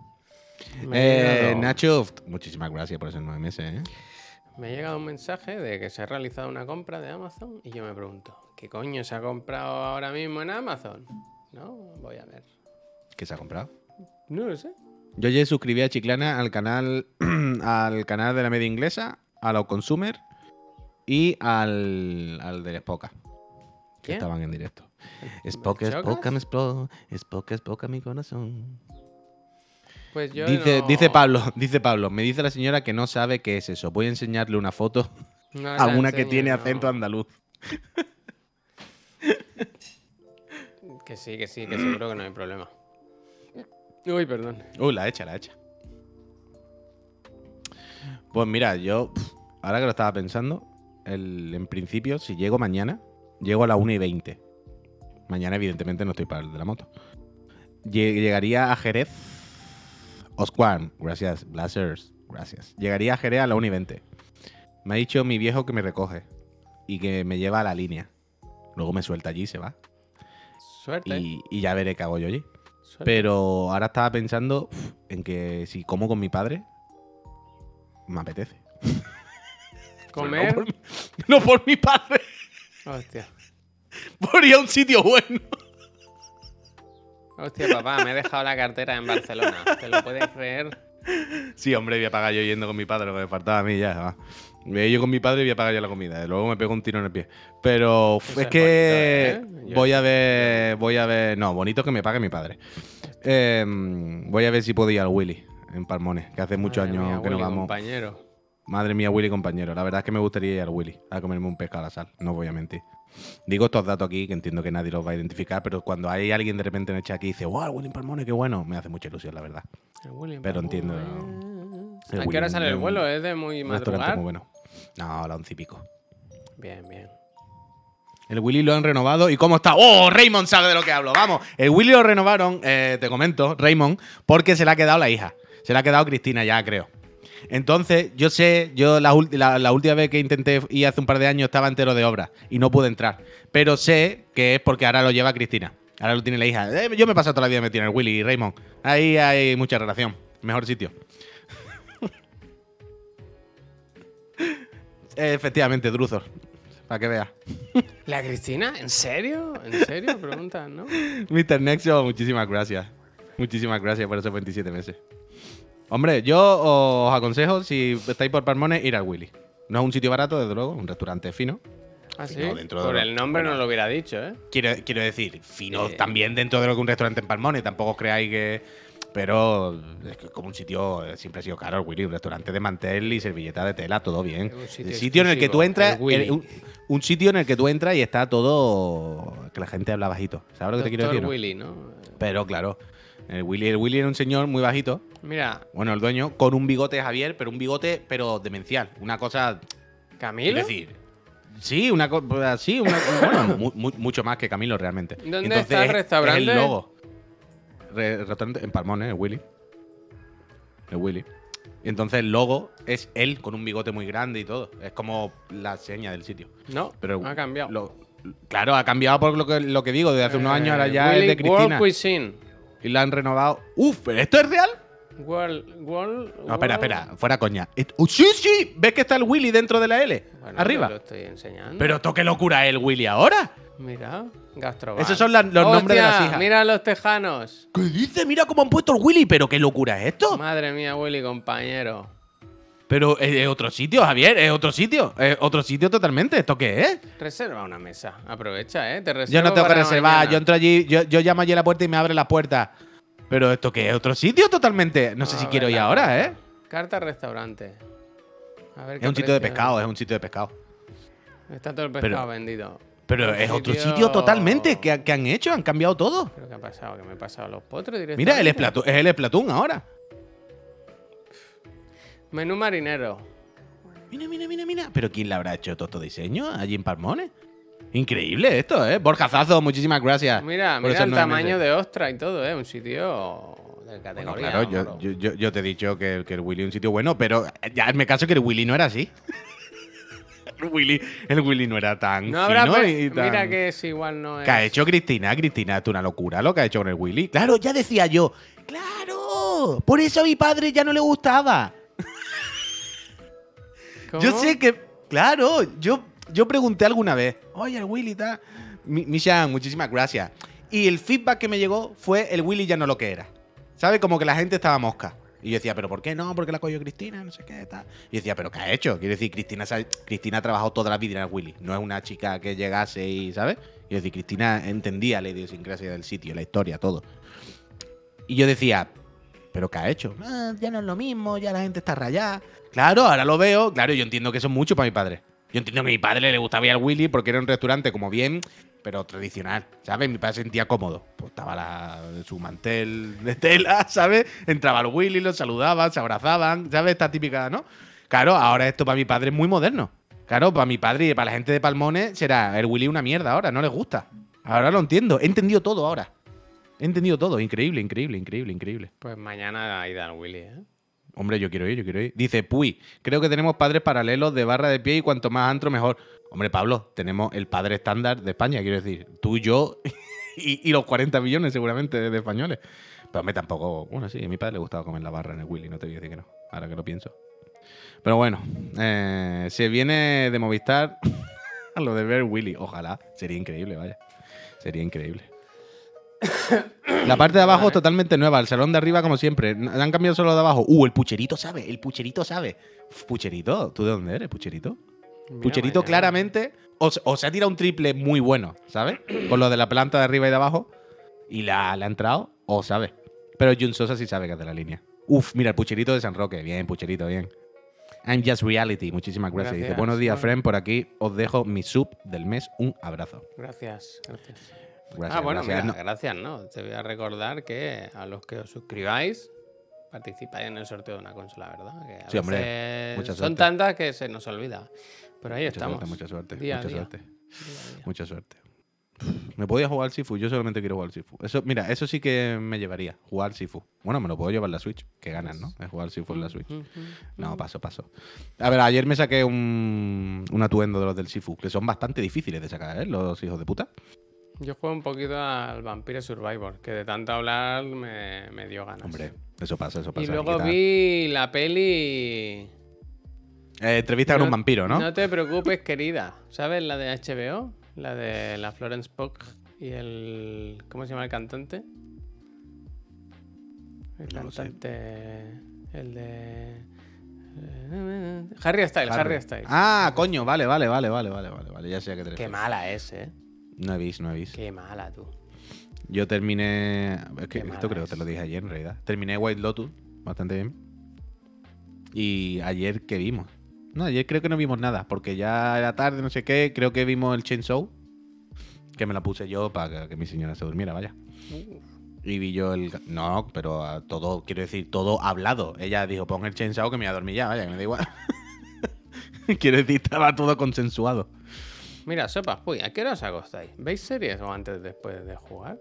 Eh, Nacho, muchísimas gracias por esos nueve meses, ¿eh? me ha llegado un mensaje de que se ha realizado una compra de Amazon y yo me pregunto, ¿qué coño se ha comprado ahora mismo en Amazon? No, voy a ver. ¿Qué se ha comprado? No lo sé. Yo ya suscribí a Chiclana al canal, al canal de la media inglesa, a los Consumer y al, al del Spoca. Que estaban en directo. Spoca. Spoca, Spoca, Spoca, Spoca, mi corazón. Pues yo Dice, no- dice Pablo, dice Pablo, me dice la señora que no sabe qué es eso. Voy a enseñarle una foto no a una que tiene no. acento andaluz. Que sí, que sí, que seguro que no hay problema. Uy, perdón. Uy, la hecha, la hecha. Pues mira, yo, ahora que lo estaba pensando, el- en principio, si llego mañana, llego a la 1 y 20. Mañana, evidentemente, no estoy para el de la moto. Lle- Llegaría a Jerez. Osquan, gracias. Blazers, gracias. Llegaría a Jerez a la 1 y 20. Me ha dicho mi viejo que me recoge y que me lleva a la línea. Luego me suelta allí y se va. Suerte. Y, y ya veré qué hago yo allí. Pero ahora estaba pensando en que si como con mi padre, me apetece. Comer. No por, mi- no por mi padre, Hostia. por ir a un sitio bueno. Hostia, papá, me he dejado la cartera en Barcelona. ¿Te lo puedes creer? Sí, hombre, voy a pagar yo yendo con mi padre, lo que me faltaba a mí ya. va. Voy a ir yo con mi padre y voy a pagar yo la comida. Luego me pego un tiro en el pie. Pero uf, es es que bonito, ¿eh? Voy a ver, voy a ver. No, bonito que me pague mi padre. Eh, voy a ver si puedo ir al Willy en Palmones, que hace muchos años mía, que no Willy, vamos. compañero. Madre mía, Willy compañero. La verdad es que me gustaría ir al Willy a comerme un pescado a la sal. No voy a mentir. Digo estos datos aquí que entiendo que nadie los va a identificar, pero cuando hay alguien de repente en el chat aquí y dice, wow, Willy Palmone, qué bueno, me hace mucha ilusión, la verdad. El Pero entiendo- ¿A qué hora sale el vuelo? ¿Es de muy madrugar? muy bueno. No, la once y pico. Bien, bien. El Willy lo han renovado. ¿Y cómo está? ¡Oh! Raymond sabe de lo que hablo. Vamos. El Willy lo renovaron, eh, te comento, Raymond, porque se le ha quedado la hija. Se le ha quedado Cristina ya, creo. Entonces, yo sé, yo la, ul- la- la última vez que intenté ir hace un par de años estaba entero de obra y no pude entrar. Pero sé que es porque ahora lo lleva Cristina. Ahora lo tiene la hija. Eh, yo me he pasado toda la vida metido en el Willy y Raymond. Ahí hay mucha relación. Mejor sitio. Efectivamente, Druzor. Para que veas. ¿La Cristina? ¿En serio? ¿En serio? Preguntan, ¿no? Mr. Nexo, muchísimas gracias. Muchísimas gracias por esos 27 meses. Hombre, yo os aconsejo, si estáis por Palmones, ir al Willy. No es un sitio barato, desde luego, un restaurante fino. Ah, sí. de Por lo- el nombre bueno. no lo hubiera dicho, ¿eh? Quiero, quiero decir, fino Eh. también dentro de lo que un restaurante en Palmones. Tampoco creáis que. Pero es que como un sitio eh, siempre ha sido caro el Willy, un restaurante de mantel y servilleta de tela, todo bien. Un sitio el sitio en el que tú entras, el un, un sitio en el que tú entras y está todo que la gente habla bajito. ¿Sabes lo que te quiero decir? Willy, ¿no? Pero claro, el Willy, el Willy era un señor muy bajito, Mira, bueno, el dueño, con un bigote Javier, pero un bigote pero demencial, una cosa, Camilo. es decir, sí, una cosa, sí, una, bueno, mu- mu- mucho más que Camilo realmente. ¿Dónde Entonces, está el es- es restaurante? el logo. Re- el restaurante en Palmón, ¿eh? El Willy. El Willy. Y entonces el logo es él con un bigote muy grande y todo. Es como la seña del sitio. No, Pero ha cambiado. lo- claro, ha cambiado por lo que, lo que digo. Desde hace unos años ahora Eh, ya Willy es de Cristina. World Cuisine. Y la han renovado. Uf, ¿pero esto es real? World, World, No, espera, espera, fuera coña. ¡Oh, sí, sí! ¿Ves que está el Willy dentro de la L? Bueno, Arriba. lo estoy enseñando. Pero esto qué locura es el Willy ahora. Mira, gastrobar. Esos son la- los nombres de las hijas. Mira los tejanos. ¿Qué dice? Mira cómo han puesto el Willy, pero qué locura es esto. Madre mía, Willy, compañero. Pero es, es otro sitio, Javier, es otro sitio. Es otro sitio totalmente. ¿Esto qué es? Reserva una mesa. Aprovecha, ¿eh? Te reservo Yo no tengo que reservar. mañana. Yo entro allí, yo, yo llamo allí a la puerta y me abre la puerta. Pero esto qué es otro sitio totalmente. No sé A si ver quiero ir ahora, carta. ¿eh? Carta restaurante. A ver Es qué un sitio de pescado, es un sitio de pescado. Está todo el Pero- pescado vendido. Pero es otro sitio- totalmente. ¿Qué, qué han hecho? Han cambiado todo. ¿Pero qué ha pasado? ¿Que me he pasado los potros directamente? Mira, el Splatoon, es el Splatoon ahora. Menú marinero. Mira, mira, mira, mira. ¿Pero quién le habrá hecho todo estos diseños allí en Palmones? Increíble esto, ¿eh? Borjazazo, muchísimas gracias. Mira, mira el tamaño de ostra y todo, ¿eh? Un sitio de Bueno, categoría. claro, yo, yo, te he dicho que, que el Willy es un sitio bueno, pero ya me caso que el Willy no era así. el, Willy, el Willy no era tan. No habrá. fino pe- y tan- Mira que es igual, no es. ¿Qué ha hecho Cristina? Cristina, es una locura lo que ha hecho con el Willy. Claro, ya decía yo. ¡Claro! Por eso a mi padre ya no le gustaba. Yo sé que. Claro, yo, yo pregunté alguna vez. Oye, el Willy está. Mi- Mishan, muchísimas gracias. Y el feedback que me llegó fue el Willy ya no lo que era. ¿Sabes? Como que la gente estaba mosca. Y yo decía, ¿pero por qué no? Porque la cogió Cristina, no sé qué, tal. Y yo decía, ¿pero qué ha hecho? Quiero decir, Cristina, Cristina ha trabajado toda la vida en el Willy. No es una chica que llegase y, ¿sabes? Y yo decía, Cristina entendía la idiosincrasia del sitio, la historia, todo. Y yo decía, ¿pero qué ha hecho? "Ah, ya no es lo mismo, ya la gente está rayada. Claro, ahora lo veo. Claro, yo entiendo que eso es mucho para mi padre. Yo entiendo que a mi padre le gustaba ir al Willy porque era un restaurante como bien, pero tradicional, ¿sabes? Mi padre se sentía cómodo. Pues estaba la- su mantel de tela, ¿sabes? Entraba al Willy, los saludaban, se abrazaban, ¿sabes? Esta típica, ¿no? Claro, ahora esto para mi padre es muy moderno. Claro, para mi padre y para la gente de Palmones será el Willy una mierda ahora, no les gusta. Ahora lo entiendo, he entendido todo ahora. He entendido todo, increíble, increíble, increíble, increíble. Pues mañana ida al Willy, ¿eh? Hombre, yo quiero ir, yo quiero ir. Dice, Puy, creo que tenemos padres paralelos de barra de pie y cuanto más antro mejor. Hombre, Pablo, tenemos el padre estándar de España, quiero decir. Tú y yo y, los 40 millones seguramente de españoles. Pero hombre, tampoco... Bueno, sí, a mi padre le gustaba comer la barra en el Willy, no te voy a decir que no, ahora que lo pienso. Pero bueno, eh, se viene de Movistar a lo de ver Willy. Ojalá, sería increíble, vaya. Sería increíble. La parte de abajo es totalmente nueva, el salón de arriba como siempre. Han cambiado solo de abajo. Uh, el pucherito sabe, el pucherito sabe. Pucherito, ¿tú de dónde eres, pucherito? Mira, Pucherito claramente o, se- o se ha tirado un triple muy bueno, ¿sabes? Con lo de la planta de arriba y de abajo. Y la, la ha entrado, o sabe. Pero Jun Sosa sí sabe que es de la línea. Uf, mira, el pucherito de San Roque. Bien, pucherito, bien. I'm just reality. Muchísimas gracias. Dice, Gracias. buenos días, Bueno. friend. Por aquí os dejo mi sub del mes. Un abrazo. Gracias, gracias. Gracias, ah, bueno, gracias. mira, No- gracias, ¿no? Te voy a recordar que a los que os suscribáis participáis en el sorteo de una consola, ¿verdad? Que a Sí, hombre, mucha Son tantas que se nos olvida. Pero ahí Mucha estamos. suerte, mucha suerte. Día mucha día. suerte. Día. Mucha suerte. Me podía jugar al Sifu, yo solamente quiero jugar al Sifu. Eso, mira, eso sí que me llevaría, jugar al Sifu. Bueno, me lo puedo llevar en la Switch, que ganan, ¿no? Es jugar al Sifu en la Switch. No, paso, paso. A ver, ayer me saqué un, un atuendo de los del Sifu, que son bastante difíciles de sacar, ¿eh? Los hijos de puta. Yo juego un poquito al Vampire Survivor, que de tanto hablar me, me dio ganas. Hombre, eso pasa, eso pasa. y luego Quita- vi la peli. Eh, entrevista con un vampiro, ¿no? No te preocupes, querida. ¿Sabes la de HBO? La de la Florence Pugh y el. ¿Cómo se llama el cantante? El No cantante. El de. Harry Styles, Harry, Styles. Ah, coño, vale, vale, vale, vale, vale, vale, vale. Ya sé a qué te Qué mala es, eh. No he visto, no he visto. Qué mala tú. Yo terminé. Es que Qué esto creo que te lo dije ayer en realidad. Terminé White Lotus bastante bien. Y ayer, ¿qué vimos? No, ayer creo que no vimos nada, porque ya era tarde, no sé qué. Creo que vimos el Chainsaw, que me la puse yo para que, que mi señora se durmiera, vaya. Y vi yo el. No, pero a todo, quiero decir, todo hablado. Ella dijo, pon el Chainsaw que me voy a dormir ya, vaya, que me da igual. quiero decir, estaba todo consensuado. Mira, sopas, uy, ¿a qué hora os acostáis? ¿Veis series o antes después de jugar?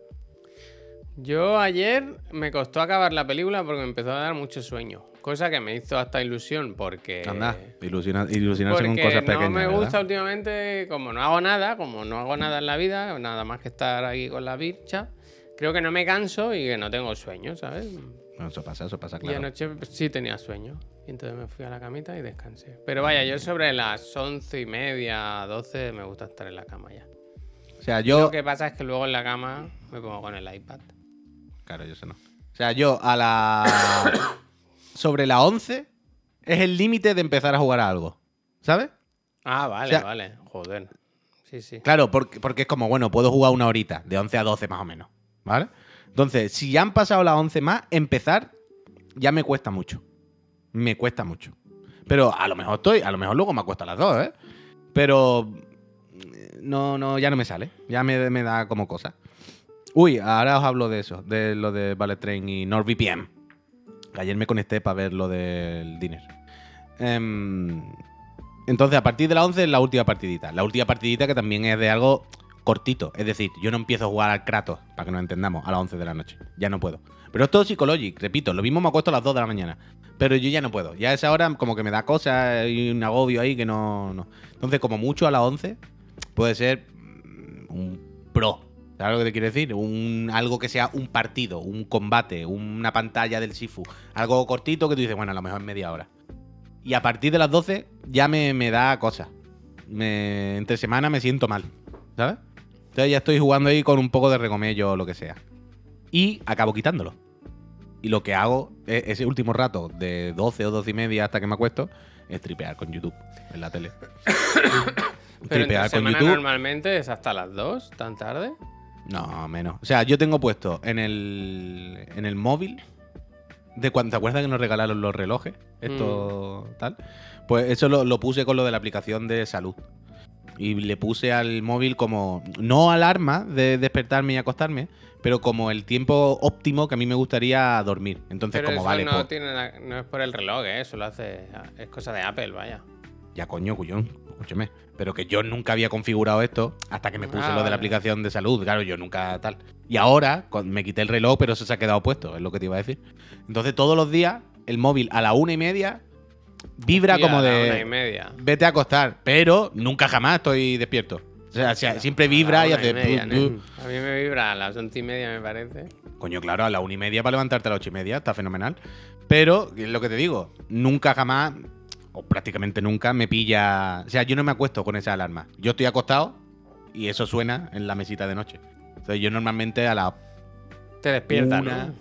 Yo ayer me costó acabar la película porque me empezó a dar mucho sueño. Cosa que me hizo hasta ilusión porque. Anda, ilusiona- ilusionarse con Porque cosas no pequeñas. me ¿verdad? gusta últimamente, como no hago nada, como no hago nada en la vida, nada más que estar aquí con la bicha, creo que no me canso y que no tengo sueño, ¿sabes? Bueno, eso pasa, eso pasa, Y claro. anoche sí tenía sueño. Y entonces me fui a la camita y descansé. Pero vaya, yo sobre las once y media, doce, me gusta estar en la cama ya. O sea, Lo yo. que pasa es que luego en la cama me pongo con el iPad. Claro, yo sé no. O sea, yo a la. sobre la 11 es el límite de empezar a jugar a algo. ¿Sabes? Ah, vale, O sea- vale. Joder. Sí, sí. Claro, porque, porque es como, bueno, puedo jugar una horita, de 11 a 12 más o menos. ¿Vale? Entonces, si ya han pasado las 11 más, empezar ya me cuesta mucho. Me cuesta mucho. Pero a lo mejor estoy, a lo mejor luego me acuesto a las 2, ¿eh? Pero eh, no, no, ya no me sale. Ya me, da como cosa. Uy, ahora os hablo de eso, de lo de Ballet Train y NordVPN. Ayer me conecté para ver lo del dinner. Em, entonces, a partir de la 11 es la última partidita. La última partidita que también es de algo cortito. Es decir, yo no empiezo a jugar al Kratos, para que nos entendamos, a las 11 de la noche. Ya no puedo. Pero es todo psicológico, repito. Lo mismo me acuesto a las 2 de la mañana. Pero yo ya no puedo. Ya a esa hora como que me da cosas y un agobio ahí que no... no. Entonces, como mucho a las 11, puede ser mm, un pro. ¿Sabes lo que te quiero decir? Un, algo que sea un partido, un combate, una pantalla del Sifu. Algo cortito que tú dices, bueno, a lo mejor en media hora. Y a partir de las 12 ya me, me da cosas. Entre semana me siento mal. ¿Sabes? Entonces ya estoy jugando ahí con un poco de regomello o lo que sea. Y acabo quitándolo. Y lo que hago e- ese último rato, de 12 o 12 y media hasta que me acuesto, es tripear con YouTube en la tele. Pero entre tripear con semana YouTube. normalmente es hasta las 2, tan tarde. No, menos. O sea, yo tengo puesto en el, en el móvil, de cuando, ¿te acuerdas que nos regalaron los relojes? Esto tal. Pues eso lo, lo puse con lo de la aplicación de salud. Y le puse al móvil como, no alarma de despertarme y acostarme, pero como el tiempo óptimo que a mí me gustaría dormir. Entonces, Pero como eso vale, no, tiene na- no es por el reloj, ¿eh? eso lo hace. Es cosa de Apple, vaya. ya coño, cuyón, escúcheme. Pero que yo nunca había configurado esto hasta que me puse Ah, lo de la aplicación de salud. Claro, yo nunca tal. Y ahora me quité el reloj, pero eso se ha quedado puesto, es lo que te iba a decir. Entonces todos los días, el móvil a la una y media vibra Hostia, como de Una y media. vete a acostar, pero nunca jamás estoy despierto. O sea, siempre vibra y hace... pu- A mí me vibra a las once y media, me parece. Coño, claro, a la una y media para levantarte a las ocho y media, está fenomenal. Pero, es lo que te digo, nunca jamás, o prácticamente nunca, me pilla. O sea, yo no me acuesto con esa alarma. Yo estoy acostado y eso suena en la mesita de noche. Entonces, yo normalmente a la, Te despiertas, Una. ¿no?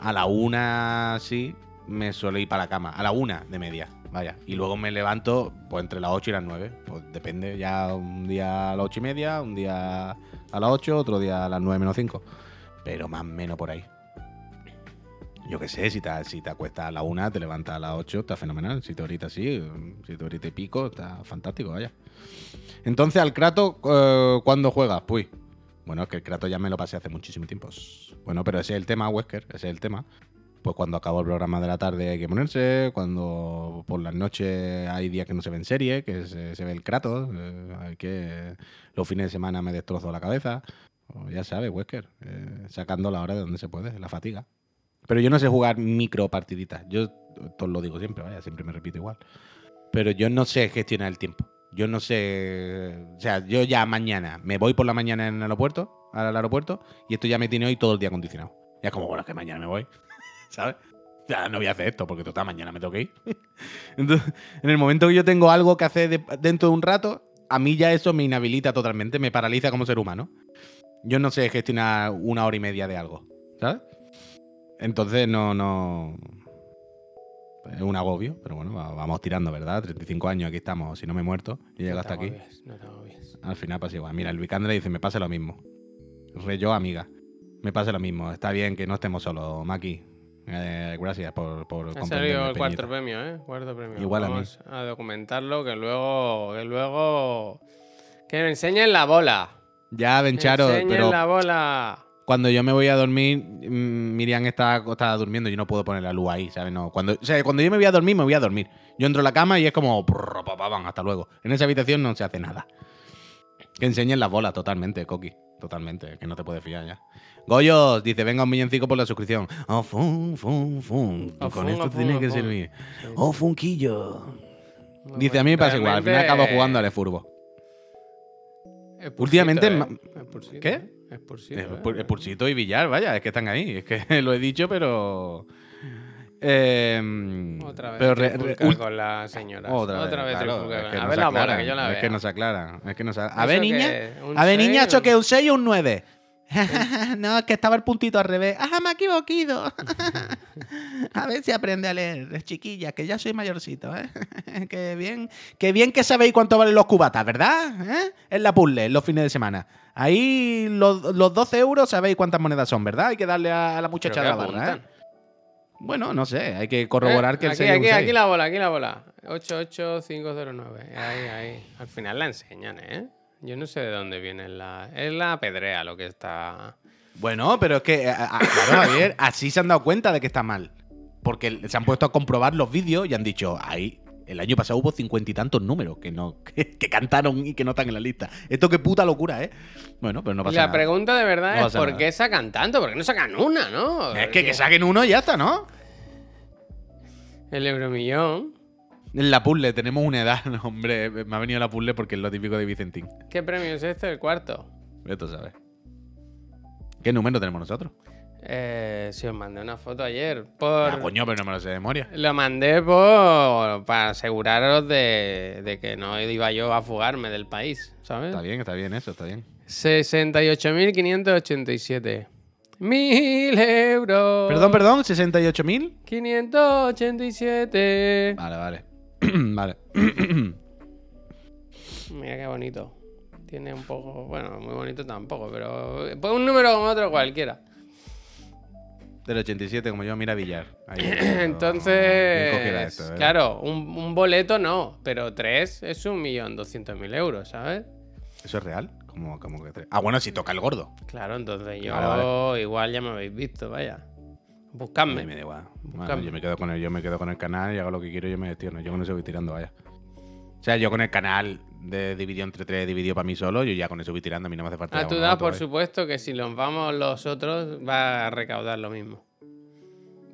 a la una, sí, me suelo ir para la cama. A la una de media, vaya. Y luego me levanto, pues entre las ocho y las nueve. Pues depende, ya un día a las ocho y media, un día a las ocho, otro día a las nueve menos cinco. Pero más o menos por ahí. Yo qué sé, si te, si te acuestas a la una, te levantas a las 8, está fenomenal. Si te ahorita sí, si te ahorita pico, está fantástico, vaya. Entonces, al Kratos, eh, ¿cuándo juegas? Pues, bueno, es que el Kratos ya me lo pasé hace muchísimo tiempo. Bueno, pero ese es el tema, Wesker, ese es el tema. Pues cuando acabo el programa de la tarde hay que ponerse, cuando por las noches hay días que no se ven series, que se, ve el Kratos, eh, que los fines de semana me destrozo la cabeza. O ya sabes, Wesker, eh, sacando la hora de donde se puede, la fatiga. Pero yo no sé jugar micro partiditas. Yo todo lo digo siempre, vaya, siempre me repito igual. Pero yo no sé gestionar el tiempo. Yo no sé. O sea, yo ya mañana me voy por la mañana en el aeropuerto, al aeropuerto, y esto ya me tiene hoy todo el día acondicionado. Ya es como, bueno, que mañana me voy. ¿Sabes? Ya no voy a hacer esto porque total mañana me tengo que ir. Entonces, en el momento que yo tengo algo que hacer de- dentro de un rato, a mí ya eso me inhabilita totalmente, me paraliza como ser humano. Yo no sé gestionar una hora y media de algo, ¿sabes? Entonces no, no. Es un agobio, pero bueno, va- vamos tirando, ¿verdad? 35 años, aquí estamos, si no me he muerto y llego No hasta aquí. No te agobies. Al final pasa igual. Mira, el Vicandra dice, me pasa lo mismo. Re yo, amiga. Me pasa lo mismo. Está bien que no estemos solos, Maki. Eh, gracias por, por Ha salido el cuarto premio, ¿eh? Cuarto premio. Igual a mí. Vamos a documentarlo, que luego. Que luego. Que me enseñen la bola. Ya, Bencharo, enseñen pero la bola. cuando yo me voy a dormir, mm, Miriam está acostada durmiendo. Yo no puedo poner la luz ahí, ¿sabes? No. Cuando, o sea, cuando yo me voy a dormir, me voy a dormir. Yo entro a la cama y es como. hasta luego. En esa habitación no se hace nada. Que enseñen las bolas, totalmente, Coqui. Totalmente, que no te puedes fiar ya. Goyos, dice, venga un villancico por la suscripción. Oh, fun, fun, fun. Oh, Con fun, esto oh, tiene oh, que servir. Oh, funquillo. Dice, a mí me pasa igual. Al final acabo jugando al furbo. es pursito, Últimamente ¿eh? ¿Qué? ¿eh? Es pursito, Es ¿eh? Pursito y Villar, vaya, es que están ahí. Es que lo he dicho, pero. Eh, Otra vez pero re- re- con la señora. Otra, vez, claro, trifulca es que A ver la bola, aclaran, que yo la Es vea. que no se aclaran. Es que no se... A ¿Eso ver, niña. es? ¿Un A ver, niña, o ¿esto un- que es un 6 o un 9? no, es que estaba el puntito al revés. ¡Ah, me he equivocado! a ver si aprende a leer, chiquilla, que ya soy mayorcito, ¿eh? que bien, que bien que sabéis cuánto valen los cubatas, ¿verdad? ¿Eh? En la puzzle, en los fines de semana. Ahí los, los 12 euros sabéis cuántas monedas son, ¿verdad? Hay que darle a, a la ¿Pero muchacha de la barra, ¿eh? Bueno, no sé, hay que corroborar Eh, que el aquí, 6 es un aquí, 6. aquí la bola, aquí la bola. 88509. Ahí, ahí. Al final la enseñan, ¿eh? Yo no sé de dónde viene la. Es la pedrea lo que está. Bueno, pero es que, a- a- claro, Javier, así se han dado cuenta de que está mal. Porque se han puesto a comprobar los vídeos y han dicho, ahí, el año pasado hubo cincuenta y tantos números que no que, que cantaron y que no están en la lista. Esto qué puta locura, ¿eh? Bueno, pero no Y pasa la nada. pregunta de verdad No es: ¿por nada. qué sacan tanto? ¿Por qué no sacan una, no? Es que, que saquen uno y ya está, ¿no? El euromillón. En la puzzle tenemos una edad, no, hombre, me ha venido la puzzle porque es lo típico de Vicentín. ¿Qué premio es este? El cuarto. Esto sabes. ¿Qué número tenemos nosotros? Eh, si os mandé una foto ayer. Por... Ah, coño, pero no me lo sé de memoria. Lo mandé por para aseguraros de, de que no iba yo a fugarme del país, ¿sabes? Está bien, está bien eso, está bien. 68.587. Mil euros. Perdón, perdón, 68.000. 587. Vale, vale. vale. Mira qué bonito. Tiene un poco, bueno, muy bonito tampoco, pero pues un número como otro cualquiera. Del 87, como yo, mira Villar. Ahí, Entonces, esto, ¿eh? claro, un, un boleto no, pero tres es un millón doscientos mil euros, ¿sabes? ¿Eso es real? Como, como que tres. Ah, bueno, si toca el gordo. Claro, entonces yo Vale, igual ya me habéis visto, vaya. Buscadme. me da igual. Bueno, Buscadme. yo me quedo con el, yo me quedo con el canal y hago lo que quiero y yo me gestiono. Yo con eso voy tirando, vaya. O sea, yo con el canal de dividido entre tres, dividido para mí solo, yo ya con eso voy tirando, a mí no me hace falta. A ya tu uno edad, otro, por vaya. supuesto, que si nos vamos los otros, va a recaudar lo mismo.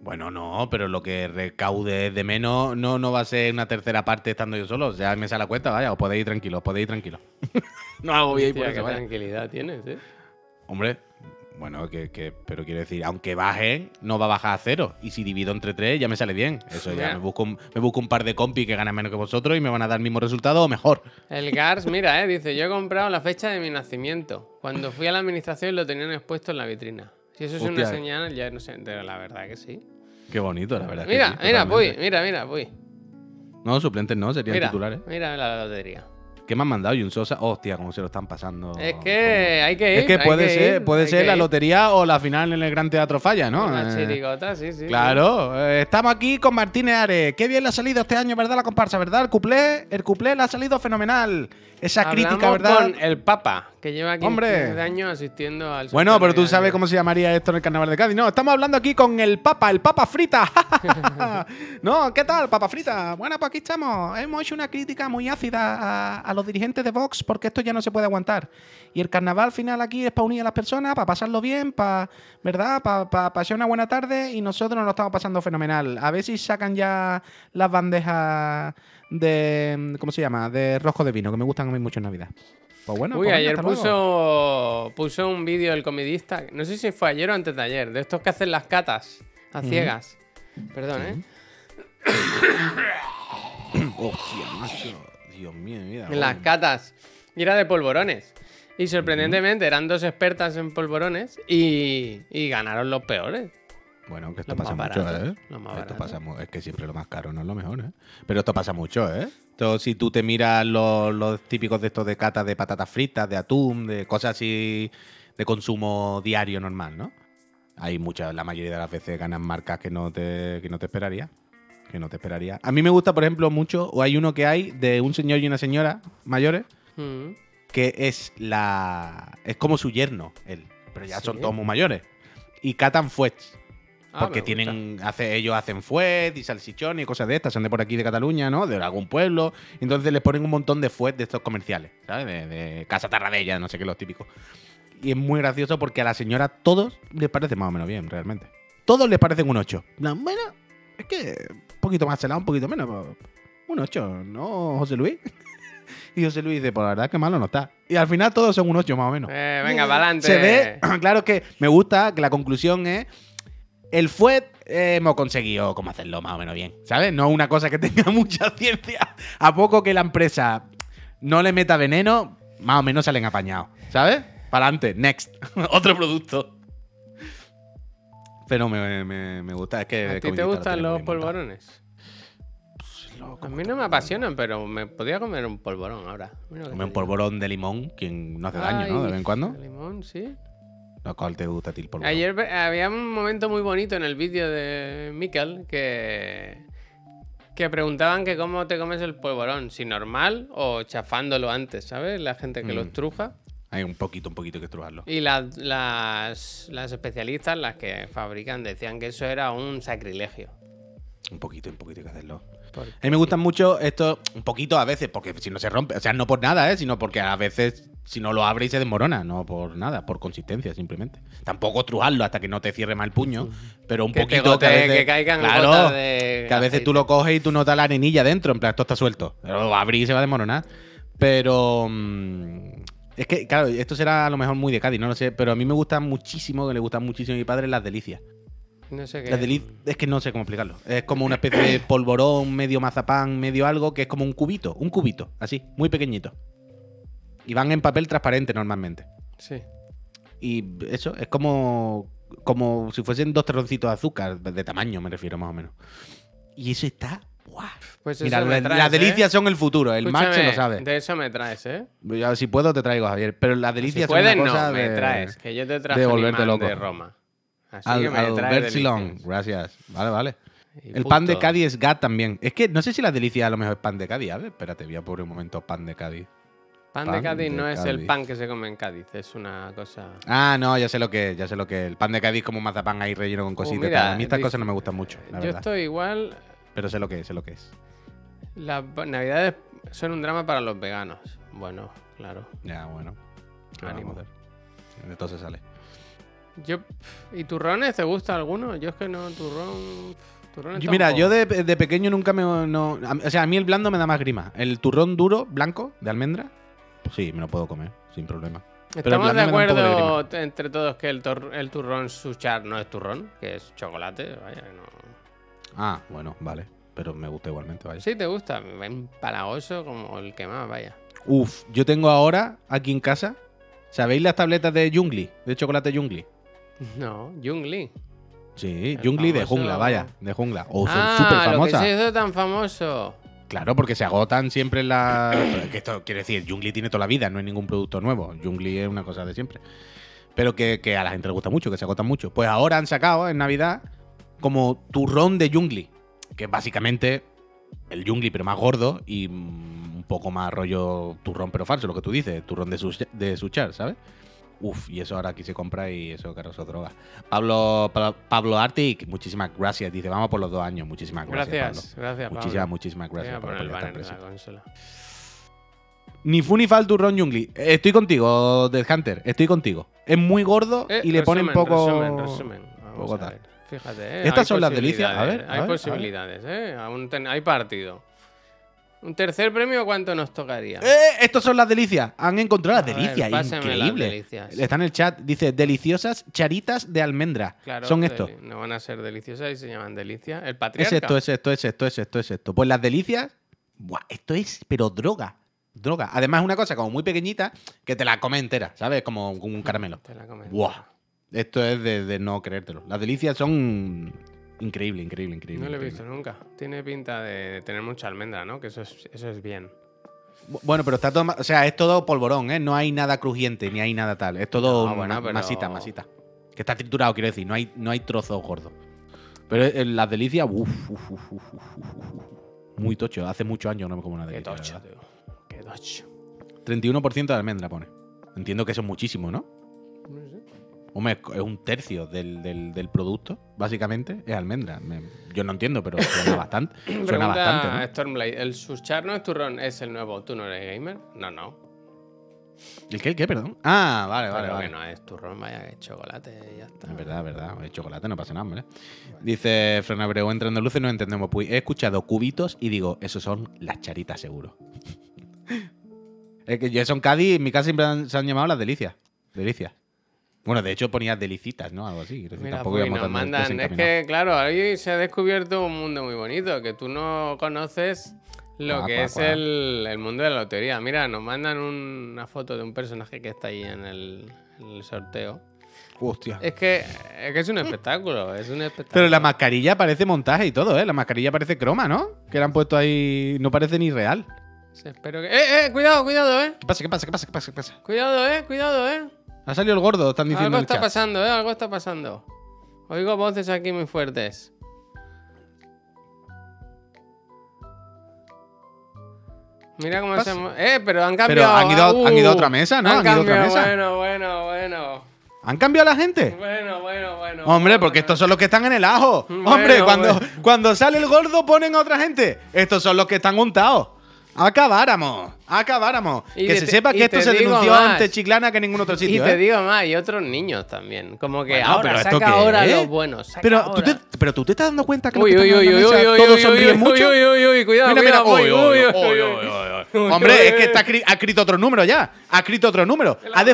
Bueno, no, pero lo que recaude de menos no, no va a ser una tercera parte estando yo solo. O sea, me sale la cuenta, vaya, os podéis ir tranquilos, os podéis ir tranquilos. no hago bien por eso, qué vaya. tranquilidad tienes, ¿eh? Hombre, bueno, que, que- pero quiero decir, aunque bajen, no va a bajar a cero. Y si divido entre tres, ya me sale bien. Eso ya, me busco, un, me busco un par de compis que ganan menos que vosotros y me van a dar el mismo resultado o mejor. El Gars, mira, eh, dice, yo he comprado la fecha de mi nacimiento. Cuando fui a la administración lo tenían expuesto en la vitrina. Si eso es una señal, ya no sé, pero la verdad que sí. Qué bonito, la verdad. que Mira, sí, mira, totalmente. mira, mira, Puy. No, suplentes no, serían Mira, titulares. mira la lotería. ¿Qué me han mandado? Y un Sosa. Hostia, cómo se lo están pasando. Es que hay que ir. Es que puede ser, ir, puede ser la ir. lotería o la final en el Gran Teatro Falla, ¿no? Una Eh, chirigota, sí, sí. Claro, eh, estamos aquí con Martínez Ares. Qué bien le ha salido este año, ¿verdad? La comparsa, ¿verdad? El cuplé, el cuplé le ha salido fenomenal. Esa Hablamos crítica, ¿verdad? con el Papa, que lleva 15 Hombre. años asistiendo al Bueno, pero tú sabes cómo se llamaría esto en el carnaval de Cádiz. No, estamos hablando aquí con el Papa, el Papa Frita. no, ¿qué tal, Papa Frita? Bueno, pues aquí estamos. Hemos hecho una crítica muy ácida a, a los dirigentes de Vox porque esto ya no se puede aguantar. Y el carnaval final aquí es para unir a las personas, para pasarlo bien, para, ¿verdad? Para pasar una buena tarde y nosotros nos lo estamos pasando fenomenal. A ver si sacan ya las bandejas de, ¿cómo se llama? De rojo de vino, que me gustan a mí mucho en Navidad. Pues bueno, Uy, pues ayer puso, puso un vídeo el comidista, no sé si fue ayer o antes de ayer, de estos que hacen las catas a ciegas. Perdón, ¿eh? Hostia, macho. Dios mío, mira. En las catas. Y era de polvorones. Y sorprendentemente eran dos expertas en polvorones y, y ganaron los peores. Bueno, que esto Los pasa mucho, baratos, ¿eh? los más esto pasa es que siempre lo más caro no es lo mejor, ¿eh? Pero esto pasa mucho, ¿eh? Esto, si tú te miras los, los típicos de estos de cata de patatas fritas, de atún, de cosas así de consumo diario normal, ¿no? Hay muchas, la mayoría de las veces ganan marcas que no te, que no te esperaría. Que no te esperaría. A mí me gusta, por ejemplo, mucho, o hay uno que hay de un señor y una señora mayores, Mm. que es la. es como su yerno, él. Pero ya son todos muy mayores. Y catan fuets. Ah, Porque tienen, hace, ellos hacen fuet y salchichón y cosas de estas, son de por aquí de Cataluña, ¿no? De algún pueblo. Entonces les ponen un montón de fuet de estos comerciales, ¿sabes? De, de Casa Tarradella, no sé qué, los típicos. Y es muy gracioso porque a la señora todos les parece más o menos bien, realmente. Todos les parecen un 8. No, bueno, es que un poquito más celado, un poquito menos. Un 8, ¿no, José Luis? y José Luis dice, pues la verdad que malo no está. Y al final todos son un 8 más o menos. Eh, venga, para adelante. Se ve, claro que me gusta que la conclusión es. El fuet eh, hemos conseguido cómo hacerlo más o menos bien, ¿sabes? No una cosa que tenga mucha ciencia. A poco que la empresa no le meta veneno, más o menos salen apañados, ¿sabes? Para adelante, next. Otro producto. Pero me, me- me gusta, es que. ¿A ti te gustan lo los polvorones? A mí no me apasionan, pero me podría comer un polvorón ahora. Mira lo que Come te un polvorón de limón, quien no hace daño, ¿no? De vez en cuando. de limón, sí. Lo ti el polvorón. Ayer había un momento muy bonito en el vídeo de Mikel que, que preguntaban que cómo te comes el polvorón, si normal o chafándolo antes, ¿sabes? La gente que lo Mm. estruja. Hay un poquito, un poquito que estrujarlo. Y las, las, las especialistas, las que fabrican, decían que eso era un sacrilegio. Un poquito, un poquito hay que hacerlo. Porque- A mí me gustan mucho esto, un poquito a veces, porque si no se rompe, o sea, no por nada, ¿eh? sino porque a veces si no lo abre y se desmorona, no por nada, por consistencia simplemente. Tampoco estrujarlo hasta que no te cierre mal el puño, pero un Que poquito que, a veces, que caigan claro, gotas de que a veces tú lo coges y tú notas la arenilla dentro, en plan, esto está suelto. Pero lo abrí y se va a desmoronar. Pero mm, es que, claro, esto será a lo mejor muy de Cádiz, no lo sé, pero a mí me gustan muchísimo, que le gustan muchísimo a mi padre, las delicias. No sé qué. Deli- es que no sé cómo explicarlo. Es como una especie de polvorón, medio mazapán, medio algo, que es como un cubito, un cubito, así, muy pequeñito. Y van en papel transparente normalmente. Sí. Y eso, es como, como si fuesen dos terroncitos de azúcar, de tamaño me refiero más o menos. Y eso está... Pues Mira, la- traes, las ¿eh? delicias son el futuro, el Max se lo Escúchame, sabe. De eso me traes, ¿eh? Yo, si puedo te traigo, Javier. Pero las Si delicias puedes, son una cosa no, me traes. Que yo te traje de volverte loco. de Roma. Así Al, que me al Bersilón, delicias. gracias. Vale, vale. Y El pan de. Cádiz es GAT también. Es que no sé si la delicia a lo mejor es pan de Cádiz. A ver, espérate, voy a poner un momento pan de Cádiz. Pan, pan de Cádiz de no es el pan que se come en Cádiz, es una cosa. Ah, no, ya sé lo que es, ya sé lo que es. El pan de Cádiz como un mazapán ahí relleno con Oh, cositas. mira, a mí estas dice- cosas no me gustan mucho, la Yo verdad. estoy igual. Pero sé lo que es, sé lo que es. Las navidades son un drama para los veganos. Bueno, claro. Ya, bueno. ¿Qué Ánimo. se sale. Yo, ¿Y turrones te gusta alguno? Yo es que no, turrón. turrón Yo- mira, yo de, de pequeño nunca me. No, o sea, a mí el blando me da más grima. El turrón duro, blanco, de almendra, pues sí, me lo puedo comer, sin problema. Estamos de me acuerdo entre todos que el, el turrón suchar no es turrón, que es chocolate. Vaya, no. Ah, bueno, vale. Pero me gusta igualmente, vaya. Sí, te gusta. Empalagoso como el que más, vaya. Uf, yo tengo ahora aquí en casa. ¿Sabéis las tabletas de Jungli? De chocolate Jungli. No, Jung Lee. Sí, El de famoso- jungla, vaya, de jungla. O son ah, súper lo que famosas. se hizo tan famoso. Claro, porque se agotan siempre en la. que esto quiere decir, Jungli tiene toda la vida, no es ningún producto nuevo. Jungli es una cosa de siempre. Pero que, que a la gente le gusta mucho, que se agotan mucho. Pues ahora han sacado en Navidad como turrón de Jungli, que es básicamente el Jungli, pero más gordo y mm, un poco más rollo turrón, pero falso, lo que tú dices, turrón de, such- de suchar, ¿sabes? Uf, y eso ahora aquí se compra y eso, claro, eso droga. Pablo, Pa- Pablo Artic, muchísimas gracias. Dice, vamos por los dos años. Muchísimas gracias. Gracias, Pablo. gracias, Pablo. Muchísimas, muchísimas gracias por el banner en la consola. Ni fu ni fa el turrón Jungli. Estoy contigo, Dead Hunter. Estoy contigo. Es muy gordo Eh, y le ponen poco. resumen, resumen. Poco. Fíjate, eh, Estas hay son las delicias. A ver, a Hay a ver. posibilidades, ¿eh? Aún ten- hay partido. ¿Un tercer premio cuánto nos tocaría? ¡Eh! Estos son las delicias. Han encontrado las delicias. pásame las Increíble. delicias. Está en el chat. Dice deliciosas charitas de almendra. Claro, son estos. No van a ser deliciosas y se llaman delicias. El Es patriarca. esto, es esto, es esto, es esto, es esto. Pues las delicias. Buah, esto es, pero droga. Droga. Además, es una cosa como muy pequeñita que te la come entera, ¿sabes? Como, como un caramelo. Te la comes. Buah. Esto es de, de no creértelo. Las delicias son increíble, increíble, increíble. No lo he increíble. visto nunca. Tiene pinta de tener mucha almendra, ¿no? Que eso es, eso es bien. Bu- Bueno, pero está todo. O sea, es todo polvorón, ¿eh? No hay nada crujiente, ni hay nada tal. Es todo No, bueno, ma- pero- masita, masita. Que está triturado, quiero decir. No hay, no hay trozos gordos. Pero en las delicias, uff, uf, uf, uf, uf, uf, uf. Muy tocho. Hace muchos años no me como una Qué delicia. la tocho, tío. Qué tocho. 31% de almendra pone. Entiendo que eso es muchísimo, ¿no? No sé. Hombre, es un tercio del, del- del producto, básicamente, es almendra. Me- yo no entiendo, pero suena bastante. Suena Pregunta bastante, ¿no? Stormblade, ¿el Suchar no es turrón? ¿Es el nuevo? ¿Tú no eres gamer? No, no. ¿El qué? ¿El qué? Perdón. Ah, vale, vale, Pero vale. que no es turrón, vaya, es chocolate y ya está. Es verdad, es verdad. El chocolate no pasa nada, hombre. Dice Fran Abreu, entrando luces no entendemos. Pues he escuchado cubitos y digo, esos son las charitas seguro. es que Jason Cádiz, en mi casa siempre han- se han llamado las delicias. Delicias. Bueno, de hecho ponías delicitas, ¿no? Algo así. Decir, Mira, tampoco pues, nos mandan. Es que, claro, ahí se ha descubierto un mundo muy bonito, que tú no conoces lo Cuá, que cuá, es cuá. El, el mundo de la lotería. Mira, nos mandan un- una foto de un personaje que está ahí en el, en el sorteo. Hostia. Es que, es que es un espectáculo, es un espectáculo. Pero la mascarilla parece montaje y todo, ¿eh? La mascarilla parece croma, ¿no? Que la han puesto ahí. No parece ni real. Espero que... ¡Eh, eh! Cuidado, cuidado, eh. ¿Qué pasa? ¿Qué pasa? ¿Qué pasa? ¿Qué pasa? ¿Qué pasa? Cuidado, eh, cuidado, eh. Ha salido el gordo, están diciendo Algo en el está chat. pasando, eh, algo está pasando. Oigo voces aquí muy fuertes. Mira cómo pasa? se... mo- Eh, pero han Pero cambiado. han ido uh, han ido a otra mesa, ¿no? Han, Han ido a otra cambiado, mesa. Bueno, bueno, bueno. ¿Han cambiado a la gente? Bueno, bueno, bueno. Hombre, porque bueno. estos son los que están en el ajo. Bueno, Hombre, cuando, bueno. cuando sale el gordo ponen a otra gente. Estos son los que están untados. Acabáramos, acabáramos. Que se sepa que esto se denunció más. antes Chiclana que en ningún otro sitio. Y te ¿eh? digo más, y otros niños también. Como que ahora, pero saca ahora los buenos. pero. Tú te, pero tú te estás dando cuenta que uy, uy, uy, uy, uy, todos sonríen mucho. Uy, uy, cuidado, Hombre, es que ha escrito otro número ya. Ha escrito otro número. Ha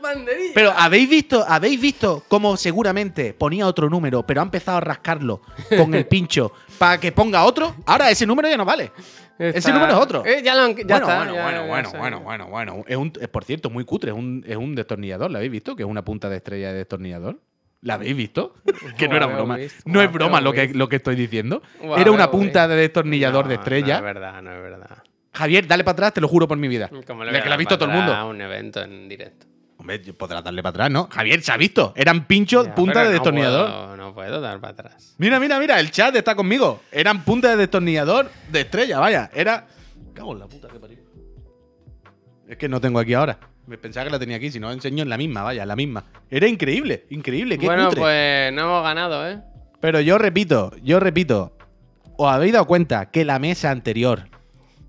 banderilla. Pero habéis visto, habéis visto cómo seguramente ponía otro número, pero ha empezado a rascarlo con el pincho para que ponga otro. Ahora ese número ya no vale. Ese número es otro. Eh, ya ya lo han- ya bueno, está, bueno, ya- bueno, ya bueno, bueno, bueno, bueno. Es un, es, por cierto, muy cutre. Es un, es un destornillador. ¿Lo habéis visto? Que es una punta de estrella de destornillador. ¿La habéis visto? que no era broma. No es broma lo que, lo que estoy diciendo. Era una punta de destornillador de No, estrella. No es verdad, no es verdad. Javier, dale para atrás, te lo juro por mi vida. Como La que la ha visto todo el mundo. Un evento en directo. Hombre, podrás darle para atrás, ¿no? Javier, se ha visto. Eran pinchos, Ya, punta de no destornillador. puedo- No puedo dar para atrás. Mira, mira, mira, el chat está conmigo. Eran puntas de destornillador de estrella, vaya. Era. Cago en la puta que parió. Es que no tengo aquí ahora. Me pensaba que la tenía aquí, si no enseño en la misma, vaya, en la misma. Era increíble, increíble, qué Bueno, cutre. pues no hemos ganado, ¿eh? Pero yo repito, yo repito. ¿Os habéis dado cuenta que la mesa anterior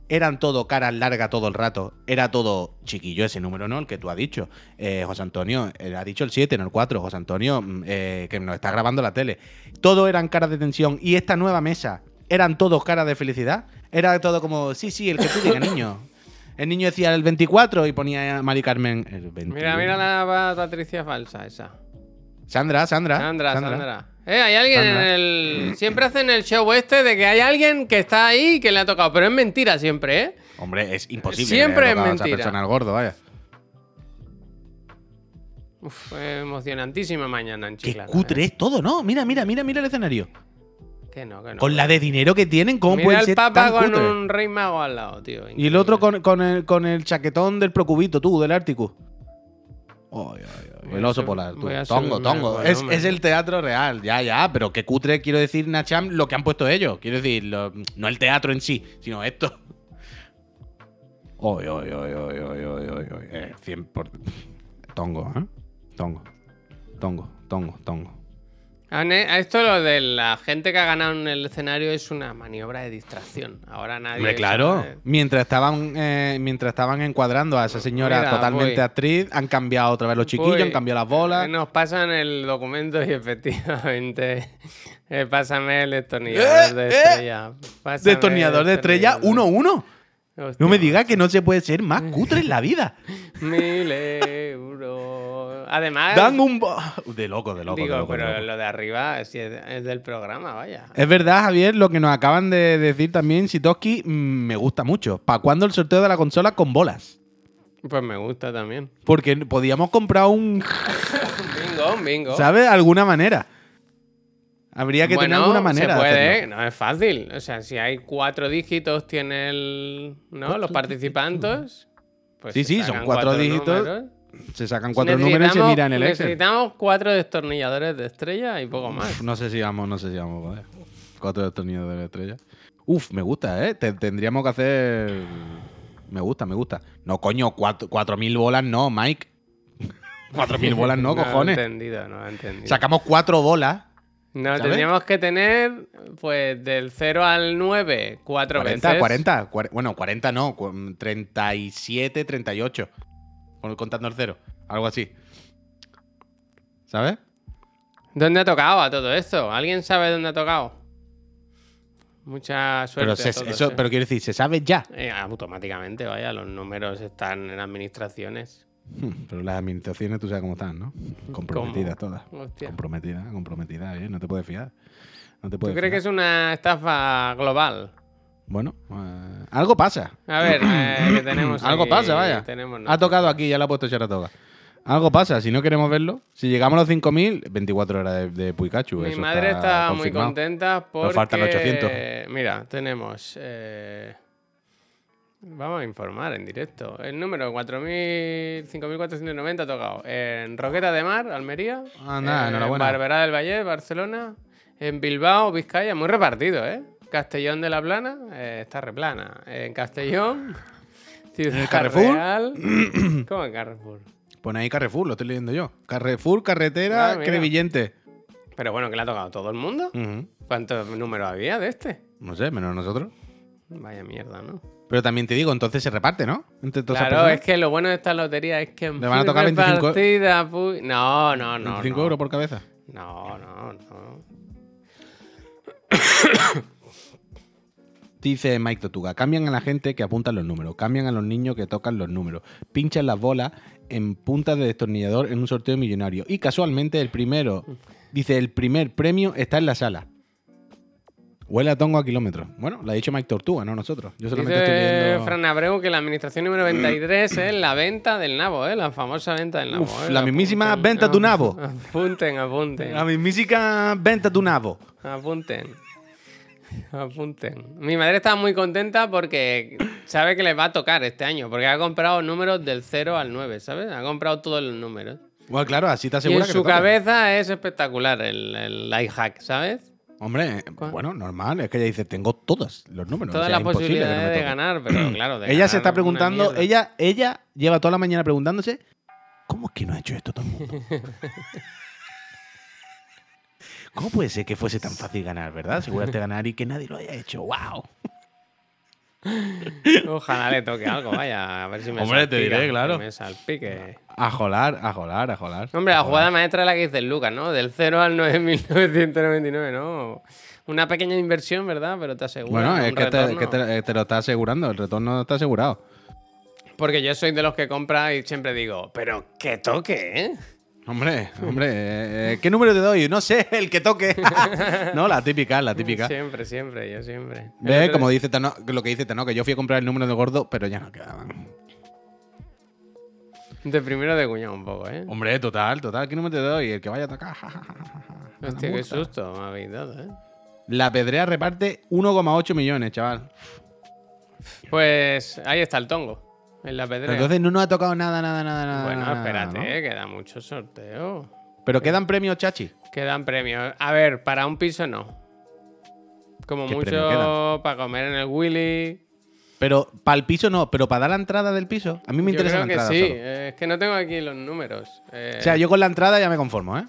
eran todo caras largas todo el rato? Era todo chiquillo ese número, ¿no? El que tú has dicho. Eh, José Antonio, eh, ha dicho el 7, no el 4. José Antonio, mm, eh, que nos está grabando la tele. Todo eran caras de tensión. Y esta nueva mesa, eran todos caras de felicidad. Era todo como, sí, sí, el que tú digas, niño. El niño decía el 24 y ponía a Mari Carmen el 21. Mira, mira la pa- Patricia falsa esa. Sandra, Sandra. Sandra, Sandra. Eh, hay alguien Sandra. en el. Siempre hacen el show este de que hay alguien que está ahí y que le ha tocado. Pero es mentira siempre, ¿eh? Hombre, es imposible. Siempre que es tocado a esa mentira. persona al gordo, vaya. Uf, emocionantísima mañana en Qué cutre ¿eh? es todo, ¿no? Mira, mira, mira, mira el escenario. Que no, que no. Con la de dinero que tienen, ¿cómo Mira puede el ser papa tan con cutre? un rey mago al lado, tío. Y el otro con, con el, con el chaquetón del Procubito, tú, del Ártico. Ay, ay, ay, Voy El oso polar, tú. Tongo, tongo. Es, el teatro real, ya, ya. Pero qué cutre, quiero decir, Nacham, lo que han puesto ellos. Quiero decir, lo- no el teatro en sí, sino esto. Ay, ay, ay, ay, ay, ay. Eh, 100 por... Tongo, ¿eh? Tongo. Tongo, tongo, tongo. Esto lo de la gente que ha ganado en el escenario es una maniobra de distracción. Ahora nadie. Hombre, claro. sabe- Mientras estaban, eh, mientras estaban encuadrando a esa señora Mira, totalmente voy. actriz, han cambiado otra vez los chiquillos, han cambiado las bolas. Nos pasan el documento y efectivamente. eh, pásame el destornillador Eh, de eh, estrella. Pásame Destornillador de estrella destornillador. 1-1. Hostia, No me digas que no se puede ser más cutre en la vida. Mil euros. Además. Dan un. bo- De loco, de loco. de digo, de pero loco. lo de arriba es, es del programa, vaya. Es verdad, Javier, lo que nos acaban de decir también, Sitoski, mm, me gusta mucho. ¿Para cuándo el sorteo de la consola con bolas? Pues me gusta también. Porque podíamos comprar un. Bingo, bingo. ¿Sabes? De alguna manera. Habría que tener alguna manera Se de puede, no es fácil. O sea, si hay cuatro dígitos, tiene el. ¿No? Los participantes. Pues Sí, sí, son cuatro dígitos. números. Se sacan cuatro números y se miran el Excel. Necesitamos cuatro destornilladores de estrella y poco más. Uf, no sé si vamos, no sé si vamos a poder. Cuatro destornillos de la estrella. Uf, me gusta, ¿eh? Te- tendríamos que hacer. Me gusta, me gusta. No, coño, cuatro, cuatro mil bolas no, Mike. Cuatro mil bolas no, No he cojones. entendido, no he entendido. Sacamos cuatro bolas. no, ¿sabes? tendríamos que tener, pues, del 0 al 9, cuatro 40, veces. 40. cuare- Bueno, 40 no, cu- 37, 38. Con- Contando el cero. Algo así. ¿Sabes? ¿Dónde ha tocado a todo esto? ¿Alguien sabe dónde ha tocado? Mucha suerte. Pero, a se- todos, eso, ¿eh? pero quiero decir, se sabe ya. Eh, automáticamente, vaya, los números están en administraciones. Hmm, Pero las administraciones tú sabes cómo están, ¿no? Comprometidas todas. Hostia. Comprometida, comprometida, ¿eh? No te puedes fiar. No te ¿Tú puedes crees que es una estafa global? Bueno, eh, algo pasa. A ver, eh, que tenemos Algo aquí- pasa, vaya. tenemos Ha tocado aquí, ya lo ha puesto Charatoga. Algo pasa, si no queremos verlo. Si llegamos a los 5.000, 24 horas de, de Pikachu. Mi eso madre está, muy contenta porque... faltan 800. Mira, tenemos... eh, Vamos a informar en directo. El número 4.000 5.490 ha tocado en Roqueta de Mar, Almería. En enhorabuena. Barberá del Valle, Barcelona. En Bilbao, Vizcaya. Muy repartido, ¿eh? Castellón de la Plana eh, está replana. En Castellón, Ciudad el Carrefour? Real. ¿Cómo en Carrefour? Pone ahí Carrefour, lo estoy leyendo yo. Carrefour, carretera, Ah. Crevillente. Pero bueno, que le ha tocado todo el mundo. ¿Cuántos números había de este? No sé, menos nosotros. Vaya mierda, ¿no? Pero también te digo, entonces se reparte, ¿no? Entre todas esas Claro, es que lo bueno de esta lotería es que Le van a tocar 25 repartida, pu- No, no, no. 25 no. euros por cabeza. No, no, no. Dice Mike Totuga, cambian a la gente que apunta los números, cambian a los niños que tocan los números, pinchan las bolas en puntas de destornillador en un sorteo millonario. Y casualmente el primero, dice, el primer premio está en la sala. Huele a tongo a kilómetros. Bueno, lo ha dicho Mike Tortuga, no nosotros. Yo solamente estoy Dice leyendo... Fran Abreu que la administración número 23 es la venta del nabo, ¿eh? La famosa venta del nabo. Uf, ¿eh? la mismísima Apunten, venta tu nabo. Apunten, apunten. La mismísica venta tu nabo. Apunten. Apunten. Mi madre está muy contenta porque sabe que le va a tocar este año, porque ha comprado números del 0 al 9, ¿sabes? Ha comprado todos los números. Bueno, claro, así te Y en asegura que su cabeza es espectacular el, el hack, ¿sabes? Hombre, ¿Cuál? bueno, normal. Es que ella dice, tengo todos los números. Todas o sea, las posibilidades de ganar, pero claro. de Ella se está preguntando, ella, ella lleva toda la mañana preguntándose, ¿cómo es que no ha hecho esto todo el mundo? ¿Cómo puede ser que fuese tan fácil ganar, verdad? Asegurarte de ganar y que nadie lo haya hecho. ¡Wow! Ojalá le toque algo, vaya, a ver si me Hombre, te diré, claro. Me salpique. A jolar, a jolar, a jolar. Hombre, A la jugada maestra es la que dice el Lucas, ¿no? Del 0 al 9.999, ¿no? Una pequeña inversión, ¿verdad? Pero te asegura Bueno, es que, te, que te- te lo está asegurando, el retorno está asegurado. Porque yo soy de los que compra y siempre digo, pero que toque, ¿eh? Hombre, hombre, eh, ¿qué número te doy? No sé, el que toque. no, la típica, la típica. Siempre, siempre, yo siempre. Ve, como dice Tano, lo que dice Tano, que yo fui a comprar el número de gordo, pero ya no quedaban. De primero de cuñado un poco, ¿eh? Hombre, total, total, ¿qué número te doy? El que vaya a tocar. Hostia, qué susto me habéis dado, ¿eh? La pedrea reparte 1,8 millones, chaval. Pues ahí está el tongo, en la pedrea. Entonces no nos ha tocado nada, nada, nada, nada. bueno, nada, espérate, ¿no? eh, queda mucho sorteo. Pero quedan premios, chachi. Quedan premios. A ver, para un piso no. Como ¿Qué premio mucho para comer en el Willy. Pero para el piso no, pero para dar la entrada del piso. A mí me Yo interesa creo la que entrada. sí. solo. eh, Es que no tengo aquí los números. Eh, O sea, yo con la entrada ya me conformo, ¿eh?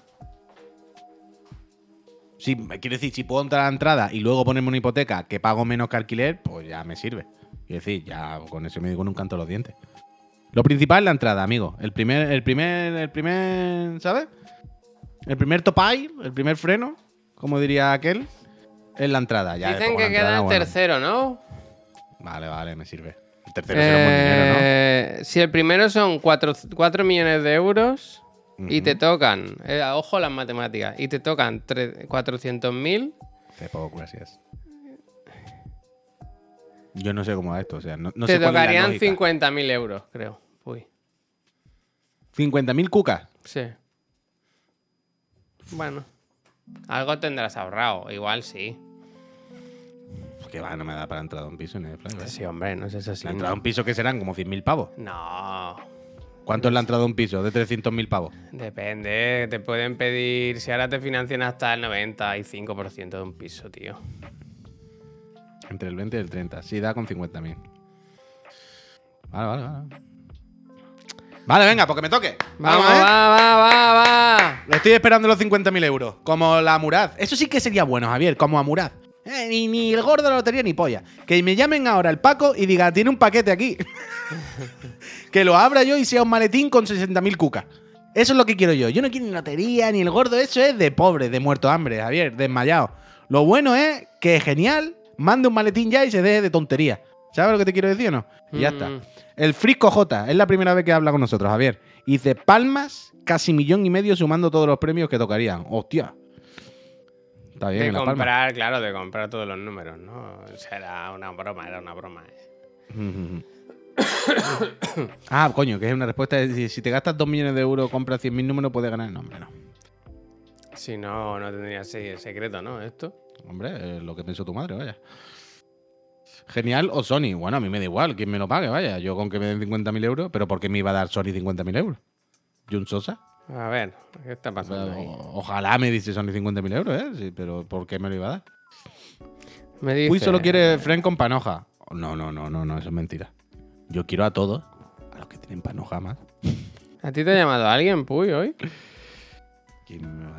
Si, quiero decir, si puedo entrar a la entrada y luego ponerme una hipoteca que pago menos que alquiler, pues ya me sirve. Quiero decir, ya con digo en un canto los dientes. Lo principal es la entrada, amigo. El primer, el primer, el primer, ¿sabes? El primer topay, el primer freno, como diría aquel, es la entrada. Ya, Dicen después que queda el bueno. tercero, ¿no? Vale, vale, me sirve. El tercero será un buen dinero, ¿no? Eh, Si el primero son 4, millones de euros y te tocan, eh, ojo las matemáticas, y te tocan 400.000, Qué poco, gracias. Yo no sé cómo va esto, o sea, no, no te sé tocarían lógica. 50.000 euros, creo. Uy, 50.000 cucas. sí. Bueno, Algo tendrás ahorrado, igual sí. Que va, no me da para entrar a un piso ni de fly, ¿vale? Sí, hombre, no es así. La entrada a un piso que serán como 100.000 pavos. No, ¿Cuánto es la entrada a un piso? De 300.000 pavos. depende. Te pueden pedir, si ahora te financian hasta el 95% de un piso, tío. Entre el 20 y el 30. Sí, da con 50.000. Vale, vale, vale. Vale, venga, porque me toque. Vamos, ¿eh? va, va, va, va. Estoy esperando los 50.000 euros. Como la Murad. Eso sí que sería bueno, Javier, como a Murad. Eh, ni, ni el gordo de la lotería ni polla. Que me llamen ahora el Paco y diga, tiene un paquete aquí. que lo abra yo y sea un maletín con 60.000 cucas. Eso es lo que quiero yo. Yo no quiero ni lotería ni el gordo. Eso es de pobre, de muerto hambre, Javier, desmayado. Lo bueno es que genial, mande un maletín ya y se deje de tontería. ¿Sabes lo que te quiero decir o no? Y ya está. Mm. El Frisco J, es la primera vez que habla con nosotros, Javier. Y dice, palmas, casi millón y medio sumando todos los premios que tocarían. Hostia. Está bien, De comprar, claro, de comprar todos los números, ¿no? O sea, era una broma, era una broma. eh. ah, coño, que es una respuesta. de Si, si te gastas 2 millones de euros, compras 100.000 números, puedes ganar el nombre, ¿no? Si no, no tendría secreto, ¿no? Esto. Hombre, es lo que pensó tu madre, vaya. Genial o Sony. Bueno, a mí me da igual, quién me lo pague, vaya. Yo con que me den 50.000 euros, pero ¿por qué me iba a dar Sony 50.000 euros? ¿Jun Sosa? A ver, ¿qué está pasando ahí? O- ojalá me dice Sony 50.000 euros, ¿eh? Sí, pero ¿por qué me lo iba a dar? Me dice, Uy, solo quiere Fren con panoja. No, no, no, no, no, eso es mentira. Yo quiero a todos, a los que tienen panoja más. ¿A ti te ha llamado alguien, Puy, hoy? ¿Quién me,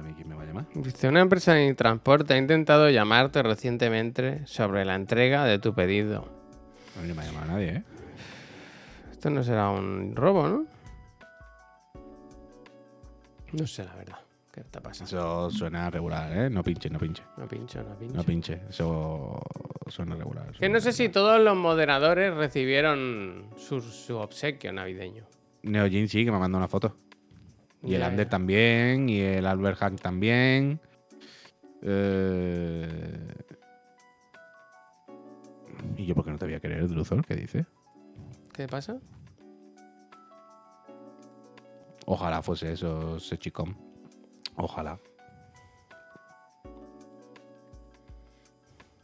va- a mí quién me va a llamar? Dice, una empresa de transporte ha intentado llamarte recientemente sobre la entrega de tu pedido. A mí no me ha llamado nadie, ¿eh? Esto no será un robo, ¿no? No sé, la verdad. ¿Qué está pasando? Eso suena regular, ¿eh? No pinche, no pinche. No pincho, no pincho. No pinche. Eso suena regular. que no sé si todos los moderadores recibieron su, su obsequio navideño. Neojin sí, que me mandó una foto. Y el Ander también, y el Albert Hank también. Eh, ¿Y yo por qué no te voy a querer, Druzor? ¿Qué dice? ¿Qué pasa? Ojalá fuese eso, Sechicom. Ojalá.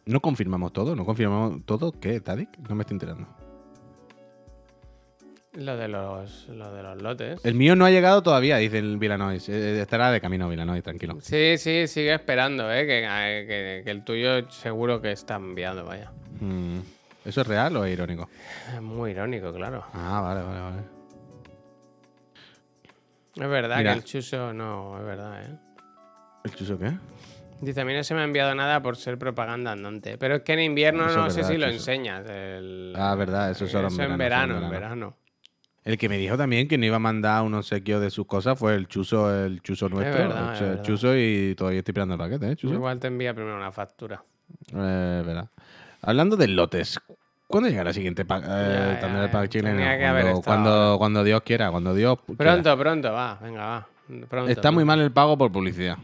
¿No confirmamos todo? ¿No confirmamos todo? ¿Qué, Tadik? No me estoy enterando. Lo de los, lo de los lotes. El mío no ha llegado todavía, dice el Villanois. Eh, estará de camino Villanois, tranquilo. Sí, sí, sigue esperando, ¿eh? Que, eh, que- que el tuyo seguro que está enviado, vaya. Mm, ¿Eso es real o es irónico? Es muy irónico, claro. Ah, vale, vale, vale. Es verdad Mira. que el chuso no, es verdad, ¿eh? ¿El chuso qué? Dice, a mí no se me ha enviado nada por ser propaganda andante. Pero es que en invierno Eso no sé verdad, si lo chuso. enseñas. el- Ah, verdad, eso solo en Eso en verano, verano, en en verano. El que me dijo también que no iba a mandar un obsequio de sus cosas fue el chuso, el chuso nuestro. verdad, el, el chuso y todavía estoy esperando el paquete, ¿eh? Chuso. Igual te envía primero una factura. Eh, verdad. Hablando de lotes, ¿cuándo llega la siguiente pa- eh, ya, pack chileno? Que haber Cuando, estado. cuando, cuando Dios quiera, cuando Dios quiera. Pronto, pronto, va, venga, va. Pronto, Está muy pronto. mal el pago por publicidad.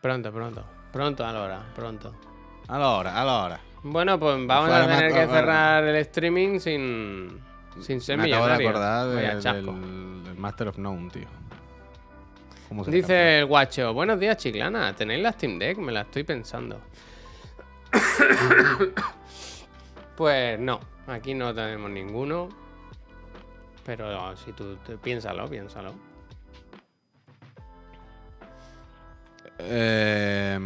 Pronto, pronto. Pronto, a la hora, pronto. A la hora, a la hora. Bueno, pues vamos a tener que cerrar el streaming sin, sin ser Me acabo de acordar Vaya de- chasco. del, del Master of None, tío. ¿Cómo se Dice el guacho, buenos días chiclana, ¿tenéis la Steam Deck? Me la estoy pensando. pues no, aquí no tenemos ninguno. Pero si tú te- piénsalo, piénsalo. Eh,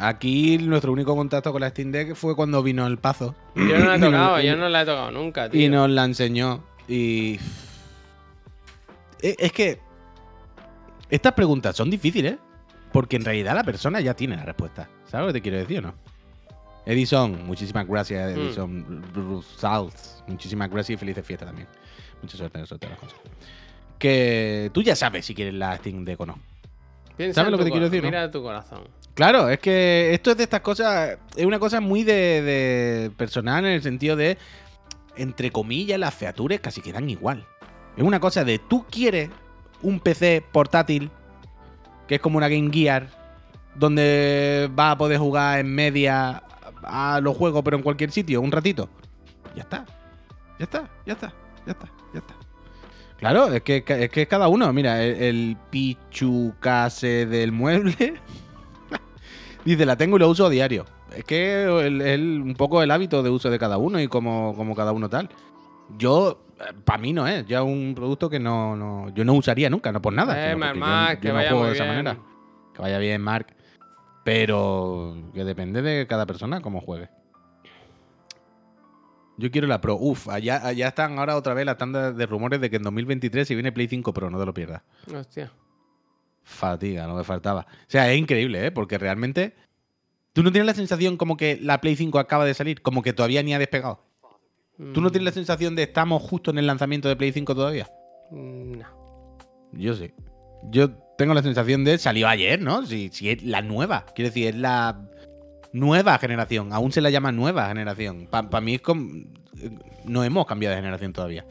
aquí nuestro único contacto con la Steam Deck fue cuando vino el Pazo. Yo no la he tocado, yo no la he tocado nunca, tío. Y nos la enseñó. Y. E- Es que. Estas preguntas son difíciles. Porque en realidad la persona ya tiene la respuesta. ¿Sabes lo que te quiero decir o no? Edison, muchísimas gracias, Mm. Edison Rusals. Muchísimas gracias y felices fiestas también. Mucha suerte en el sorteo de las cosas. Que tú ya sabes si quieres la Steam Deck o no. Piensa ¿sabes lo que te quiero decir, no? Mira tu corazón. Claro, es que esto es de estas cosas. Es una cosa muy de, de personal en el sentido de. Entre comillas, las features casi quedan igual. Es una cosa de tú quieres un PC portátil que es como una Game Gear donde vas a poder jugar en media a los juegos, pero en cualquier sitio, un ratito. Ya está, ya está, ya está, ya está. Claro, es que, es que cada uno. Mira, el, el pichucase del mueble. Dice, la tengo y lo uso a diario. Es que es un poco el hábito de uso de cada uno y como, como cada uno tal. Yo, para mí no es, ya un producto que no, no, yo no usaría nunca, no por nada. Eh, yo- yo que no vaya juego muy de esa bien. manera. Que vaya bien, Mark. Pero que depende de cada persona cómo juegue. Yo quiero la Pro. Uf, allá, allá están ahora otra vez las tandas de rumores de que en 2023 si viene Play 5 Pro, no te lo pierdas. Hostia. Fatiga, lo que faltaba. O sea, es increíble, ¿eh? Porque realmente. ¿Tú no tienes la sensación como que la Play 5 acaba de salir? Como que todavía ni ha despegado. ¿Tú no tienes la sensación de estamos justo en el lanzamiento de Play 5 todavía? Mm, No. Yo sí. Yo tengo la sensación de salió ayer, ¿no? Si, si es la nueva. Quiero decir, es la nueva generación. Aún se la llama nueva generación. Para mí es como. No hemos cambiado de generación todavía.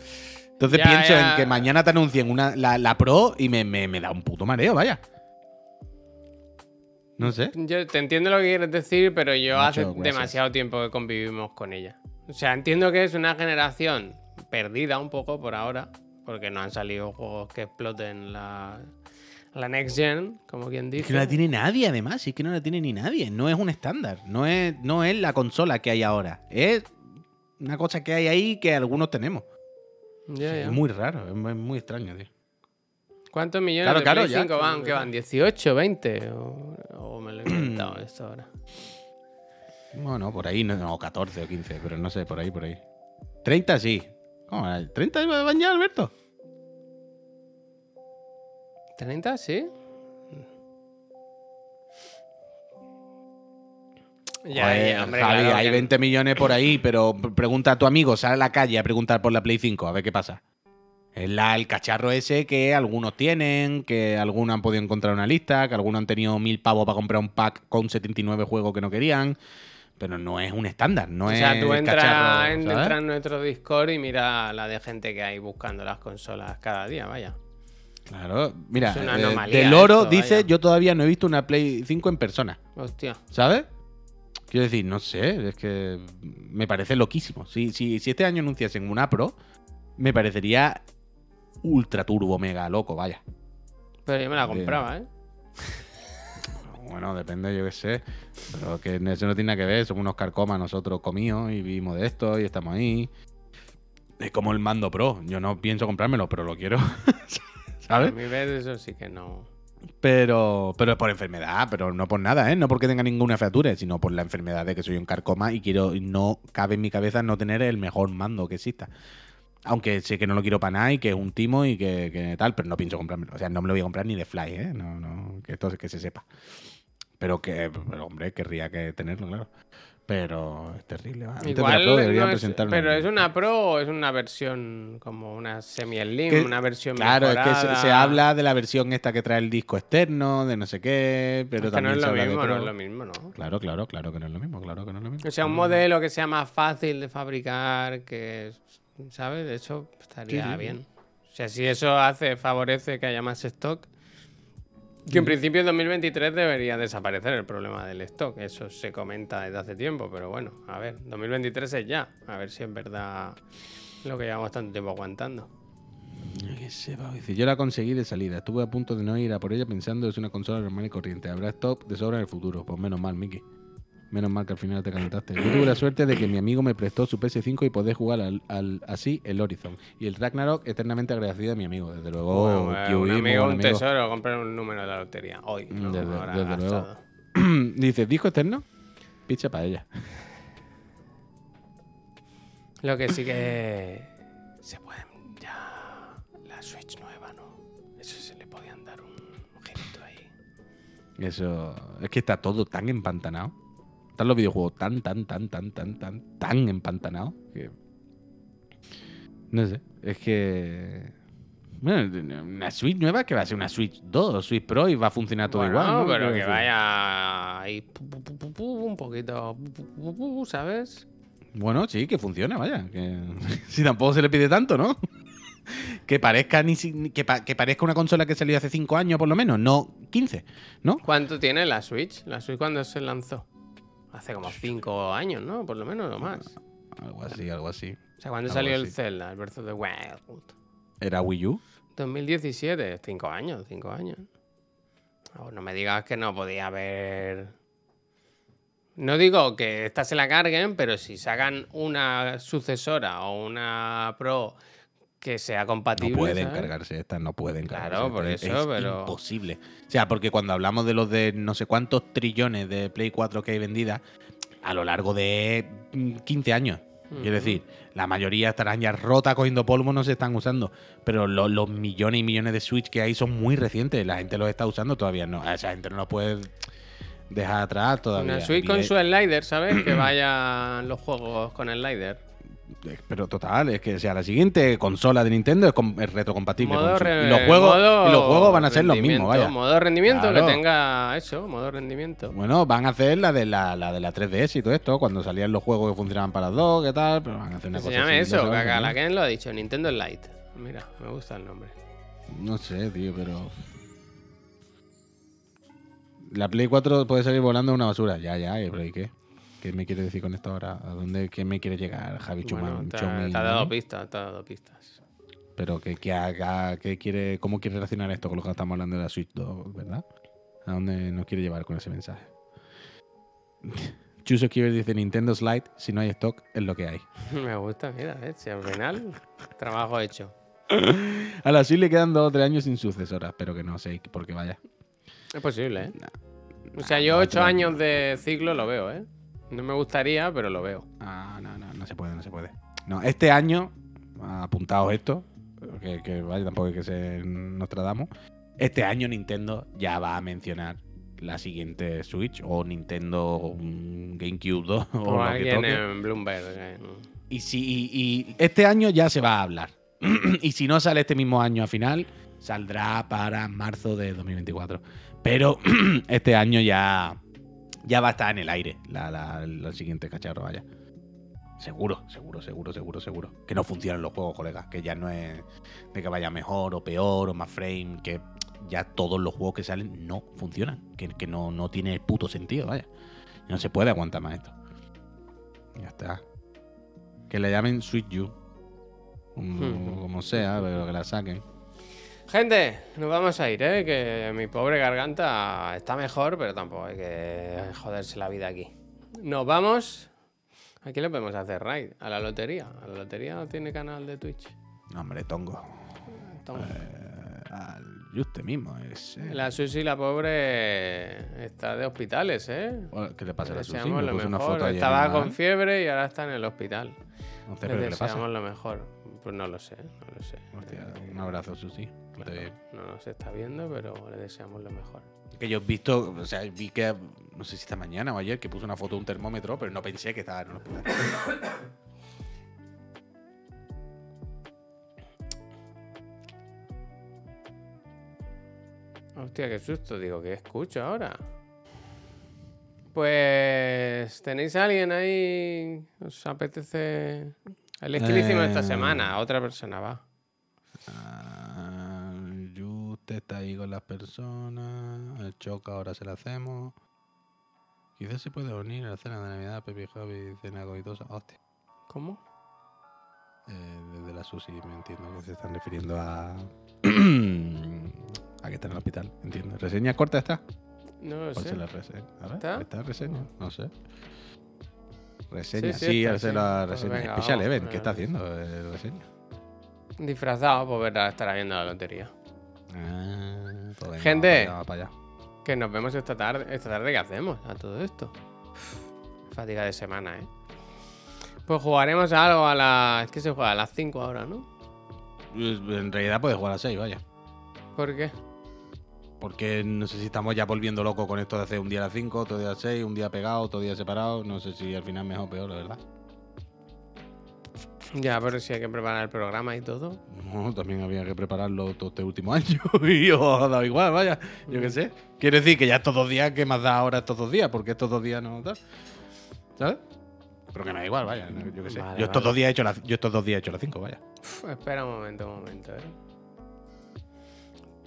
Entonces Ya, pienso ya. en que mañana te anuncien una, la, la Pro y me, me- me da un puto mareo, vaya. No sé. Yo te entiendo lo que quieres decir, pero yo Mucho hace gracias. demasiado tiempo que convivimos con ella. O sea, entiendo que es una generación perdida un poco por ahora, porque no han salido juegos que exploten la, la next gen, como quien Es dice. que no la tiene nadie, además. Es que no la tiene ni nadie. No es un estándar. No es, no es la consola que hay ahora. Es una cosa que hay ahí que algunos tenemos. Ya, ya. Es muy raro, es muy, extraño, tío. ¿Cuántos millones Claro, de claro, Play ya, 5 van? claro, ¿Qué van? ¿18, 20? ¿O, o me lo he inventado esto ahora? Bueno, por ahí, no, no, 14 o 15, pero no sé, por ahí, por ahí. 30 sí. ¿Cómo? ¿30 van ya, Alberto? ¿30? ¿Sí? Ya, Joder, ya, hombre, Javi, claro hay que- 20 millones por ahí, pero pregunta a tu amigo, sale a la calle a preguntar por la Play 5, a ver qué pasa. Es la, el cacharro ese que algunos tienen, que algunos han podido encontrar una lista, que algunos han tenido mil pavos para comprar un pack con 79 juegos que no querían, pero no es un estándar, no O es sea, tú entras cacharro, en, ¿sabes? entras en nuestro Discord y mira la de gente que hay buscando las consolas cada día, vaya. Claro, mira, eh, Del Oro esto, dice, vaya. yo todavía no he visto una Play 5 en persona. Hostia. ¿Sabes? Quiero decir, no sé, es que me parece loquísimo. Si, si, si este año anunciasen una Pro, me parecería ultra turbo mega loco, vaya. Pero yo me la compraba, ¿eh? Bueno, depende, yo qué sé. Pero que eso no tiene nada que ver, somos unos carcomas nosotros comidos y vivimos de esto y estamos ahí. Es como el mando Pro. Yo no pienso comprármelo, pero lo quiero. A ¿Sabes? mi vez eso sí que no. Pero, pero es por enfermedad, pero no por nada, ¿eh? No porque tenga ninguna featura, sino por la enfermedad de que soy un carcoma y quiero, no cabe en mi cabeza no tener el mejor mando que exista. Aunque sé que no lo quiero para nada y que es un timo y que, que tal, pero no pienso comprármelo. O sea, no me lo voy a comprar ni de fly, ¿eh? No, no, que esto que se sepa. Pero que, pero, hombre, querría que tenerlo, claro. Pero es terrible. Igual, Pro deberían no es- presentar una- pero es una Pro o es una versión como una semi-slim, una versión Claro, es que se, mejorada. se habla de la versión esta que trae el disco externo, de no sé qué, pero Es que no también es se lo mismo, no es lo mismo, ¿no? Claro, claro, claro que no es lo mismo, claro que no es lo mismo. O sea, un modelo que sea más fácil de fabricar, que, ¿sabes? De hecho, estaría sí, sí. bien. O sea, si eso hace, favorece que haya más stock. Que en principio en 2023 debería desaparecer el problema del stock. Eso se comenta desde hace tiempo, pero bueno, a ver, 2023 es ya. A ver si es verdad lo que llevamos tanto tiempo aguantando. Yo la conseguí de salida. Estuve a punto de no ir a por ella pensando que es una consola normal y corriente. Habrá stop de sobra en el futuro. Pues menos mal, Miki. Menos mal que al final te calentaste. Yo tuve la suerte de que mi amigo me prestó su PS5 y poder jugar al, al- así el Horizon. Y el Ragnarok eternamente agradecido a mi amigo. Desde luego, Bueno, eh, Kiwi, un amigo, un amigo. tesoro, comprar un número de la lotería hoy. ¿no? Desde- Ahora desde luego. Dice, disco externo, picha para ella. Lo que sí que se pueden ya la Switch nueva, ¿no? Eso se le podían dar un girito ahí. Eso. Es que está todo tan empantanado. Están los videojuegos tan, tan, tan, tan, tan, tan, tan empantanados. Que. No sé. Es que. Bueno, una Switch nueva que va a ser una Switch 2, Switch Pro y va a funcionar todo Bueno, igual. ¿no? pero que decir. vaya ahí un poquito, ¿sabes? Bueno, sí, que funcione, vaya. Que... si tampoco se le pide tanto, ¿no? que parezca ni que, pa- que parezca una consola que salió hace 5 años, por lo menos, no 15, ¿no? ¿Cuánto tiene la Switch? ¿La Switch cuándo se lanzó? Hace como 5 años, ¿no? Por lo menos, o más. Algo así, algo así. O sea, ¿cuándo Algo salió el. Zelda, el Breath of the Wild? ¿Era Wii U? 2017, cinco años, cinco años. No, no me digas que no podía haber. No digo que esta se la carguen, pero si sacan una sucesora o una Pro que sea compatible. No pueden ¿sabes? cargarse estas, no pueden Claro, cargarse por estas. eso, es pero- imposible. O sea, porque cuando hablamos de los de no sé cuántos trillones de Play 4 que hay vendidas, a lo largo de mm, 15 años. Quiero Ujú. decir, la mayoría estarán ya rotas cogiendo polvo, no se están usando. Pero lo- los millones y millones de Switch que hay son muy recientes. La gente los está usando todavía. No, esa gente no los puede dejar atrás todavía. Una Switch con su slider, ¿sabes? que vayan los juegos con el slider. Pero total, es que sea la siguiente consola de Nintendo es, com- es retrocompatible. Modo con re- y, los juegos, y los juegos van a ser los mismos, vaya. Modo rendimiento Claro. que tenga eso, modo rendimiento. Bueno, van a hacer la de la, la de la 3DS y todo esto, cuando salían los juegos que funcionaban para las dos, qué tal, pero van a hacer una Se cosa llame así, eso, ya sabes, Caca, ¿no? la Ken lo ha dicho, Nintendo Lite. Mira, me gusta el nombre. No sé, tío, pero. La Play 4 puede salir volando en una basura. Ya, ya, pero ¿y qué? ¿Qué me quiere decir con esto ahora? ¿A dónde qué me quiere llegar Javi Bueno, Chuman? te, te ha dado ¿no? pistas, te ha dado pistas. Pero que, que haga, que quiere, ¿cómo quiere relacionar esto con lo que estamos hablando de la Switch 2, verdad? ¿A dónde nos quiere llevar con ese mensaje? Chuso Kiver dice Nintendo Slide, si no hay stock, es lo que hay. Me gusta, mira, ¿ves? Si al final, trabajo hecho. A la Switch le quedan dos o tres años sin sucesora, pero que no sé por qué vaya. Es posible, ¿eh? O sea, yo ocho años de ciclo lo veo, ¿eh? No me gustaría, pero lo veo. Ah, no, no, no se puede, no se puede. No, este año, apuntaos esto, que, que vaya, tampoco hay que ser Nostradamus. Este año Nintendo ya va a mencionar la siguiente Switch o Nintendo GameCube 2 o, O lo que toque. en Bloomberg. eh, Y, si, y, y este año ya se va a hablar. y si no sale este mismo año a final, saldrá para marzo de 2024. Pero este año ya, ya va a estar en el aire la, la- el siguiente cacharro, vaya. Seguro, seguro, seguro, seguro, seguro. Que no funcionan los juegos, colegas. Que ya no es de que vaya mejor o peor o más frame. Que ya todos los juegos que salen no funcionan. Que, que no, no tiene puto sentido, vaya. No se puede aguantar más esto. Ya está. Que le llamen Sweet You. Como, Hmm. como sea, pero que la saquen. Gente, nos vamos a ir, ¿eh? Que mi pobre garganta está mejor, pero tampoco hay que joderse la vida aquí. Nos vamos. ¿A quién le podemos hacer raid? A la lotería. ¿A la lotería no tiene canal de Twitch? No, hombre, tongo. Toma. Eh, al Juste mismo. Es, eh. La Susi, la pobre, está de hospitales, ¿eh? ¿Qué le pasa a la Susi? Me puso una foto Estaba con fiebre y ahora está en el hospital. No Le deseamos lo mejor. Pues no lo sé, no lo sé. Hostia, un abrazo, Susi. claro, Te- no nos está viendo, pero le deseamos lo mejor. Que yo he visto, o sea, vi que, no sé si esta mañana o ayer, que puso una foto de un termómetro, pero no pensé que estaba en un hospital. Hostia, qué susto. Digo, ¿qué escucho ahora? Pues, ¿tenéis a alguien ahí? ¿Os apetece? El que lo hicimos esta Eh. semana, otra persona va. Ah, está ahí con las personas. El choca ahora se lo hacemos. Quizás se puede unir a la cena de Navidad, Pepe Javi, cena goitosa. Hostia. ¿Cómo? Eh, desde la Susi me entiendo que se están refiriendo a. a que está en el hospital, entiendo. ¿Reseña corta está? No lo ¿Cuál sé. se la reseña? A ver, ¿Está? ¿está reseña? No sé. Reseña, Sí, sí, hace sí. la Pues reseña. venga, Special vamos, Event, venga. ¿qué está haciendo? eh, reseña. Disfrazado, pues verá, estará viendo la lotería. Ah, pues venga, Gente. Vamos para allá, vamos Que nos vemos esta tarde. ¿Esta tarde qué hacemos a todo esto? Uf, fatiga de semana, ¿eh? Pues jugaremos a algo a las... Es que se juega a las 5 ahora, ¿no? Pues, En realidad puedes jugar a 6, vaya. ¿Por qué? Porque no sé si estamos ya volviendo locos con esto de hacer un día a las 5, otro día a las 6, un día pegado, otro día separado. No sé si al final mejor o peor, la verdad. Ya, pero si hay que preparar el programa y todo. No, también había que prepararlo todo este último año y os ha dado igual, vaya. Yo qué sé. Quiero decir que ya estos dos días, ¿qué más da ahora estos dos días? Porque estos dos días no tal. ¿Sabes? Pero que me da igual, vaya. Yo qué sé. Vale, yo, estos vale. dos días he hecho la, yo estos dos días he hecho las 5, vaya. Uf, espera un momento, un momento, ¿eh?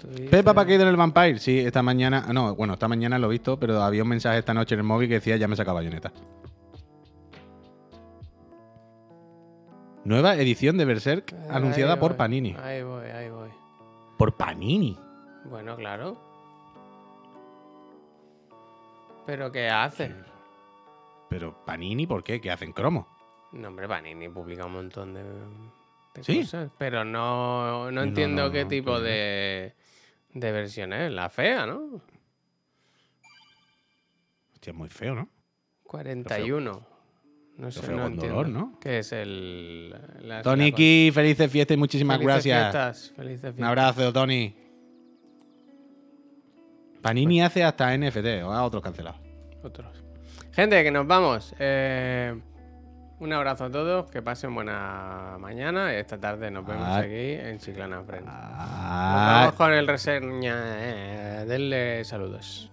Twitter. Pepa para en el Vampire, sí, esta mañana. No, bueno, esta mañana lo he visto, pero había un mensaje esta noche en el móvil que decía ya me saca bayoneta. Nueva edición de Berserk anunciada por Panini. Ahí voy, ahí voy. Por Panini. Bueno, claro. ¿Pero qué hace? Pero Panini, ¿por qué? ¿Qué hacen cromo? No, hombre, Panini publica un montón de, de ¿Sí? cosas. Pero no, no entiendo no, qué tipo de, de versión es. La fea, ¿no? Hostia, es muy feo, ¿no? 41. No sé, no entiendo. dolor, ¿no? ¿Qué es el. la- Tony la- Ki, felices fiestas y muchísimas Felices gracias. fiestas, felices Un fiestas. abrazo, Tony. Panini hace hasta NFT, o a otros cancelados. Otros. Gente, que nos vamos. Eh, un abrazo a todos, que pasen buena mañana. y Esta tarde nos vemos Ah. aquí en Chiclana Friends. Nos Ah, vamos con el reseña. eh, denle saludos.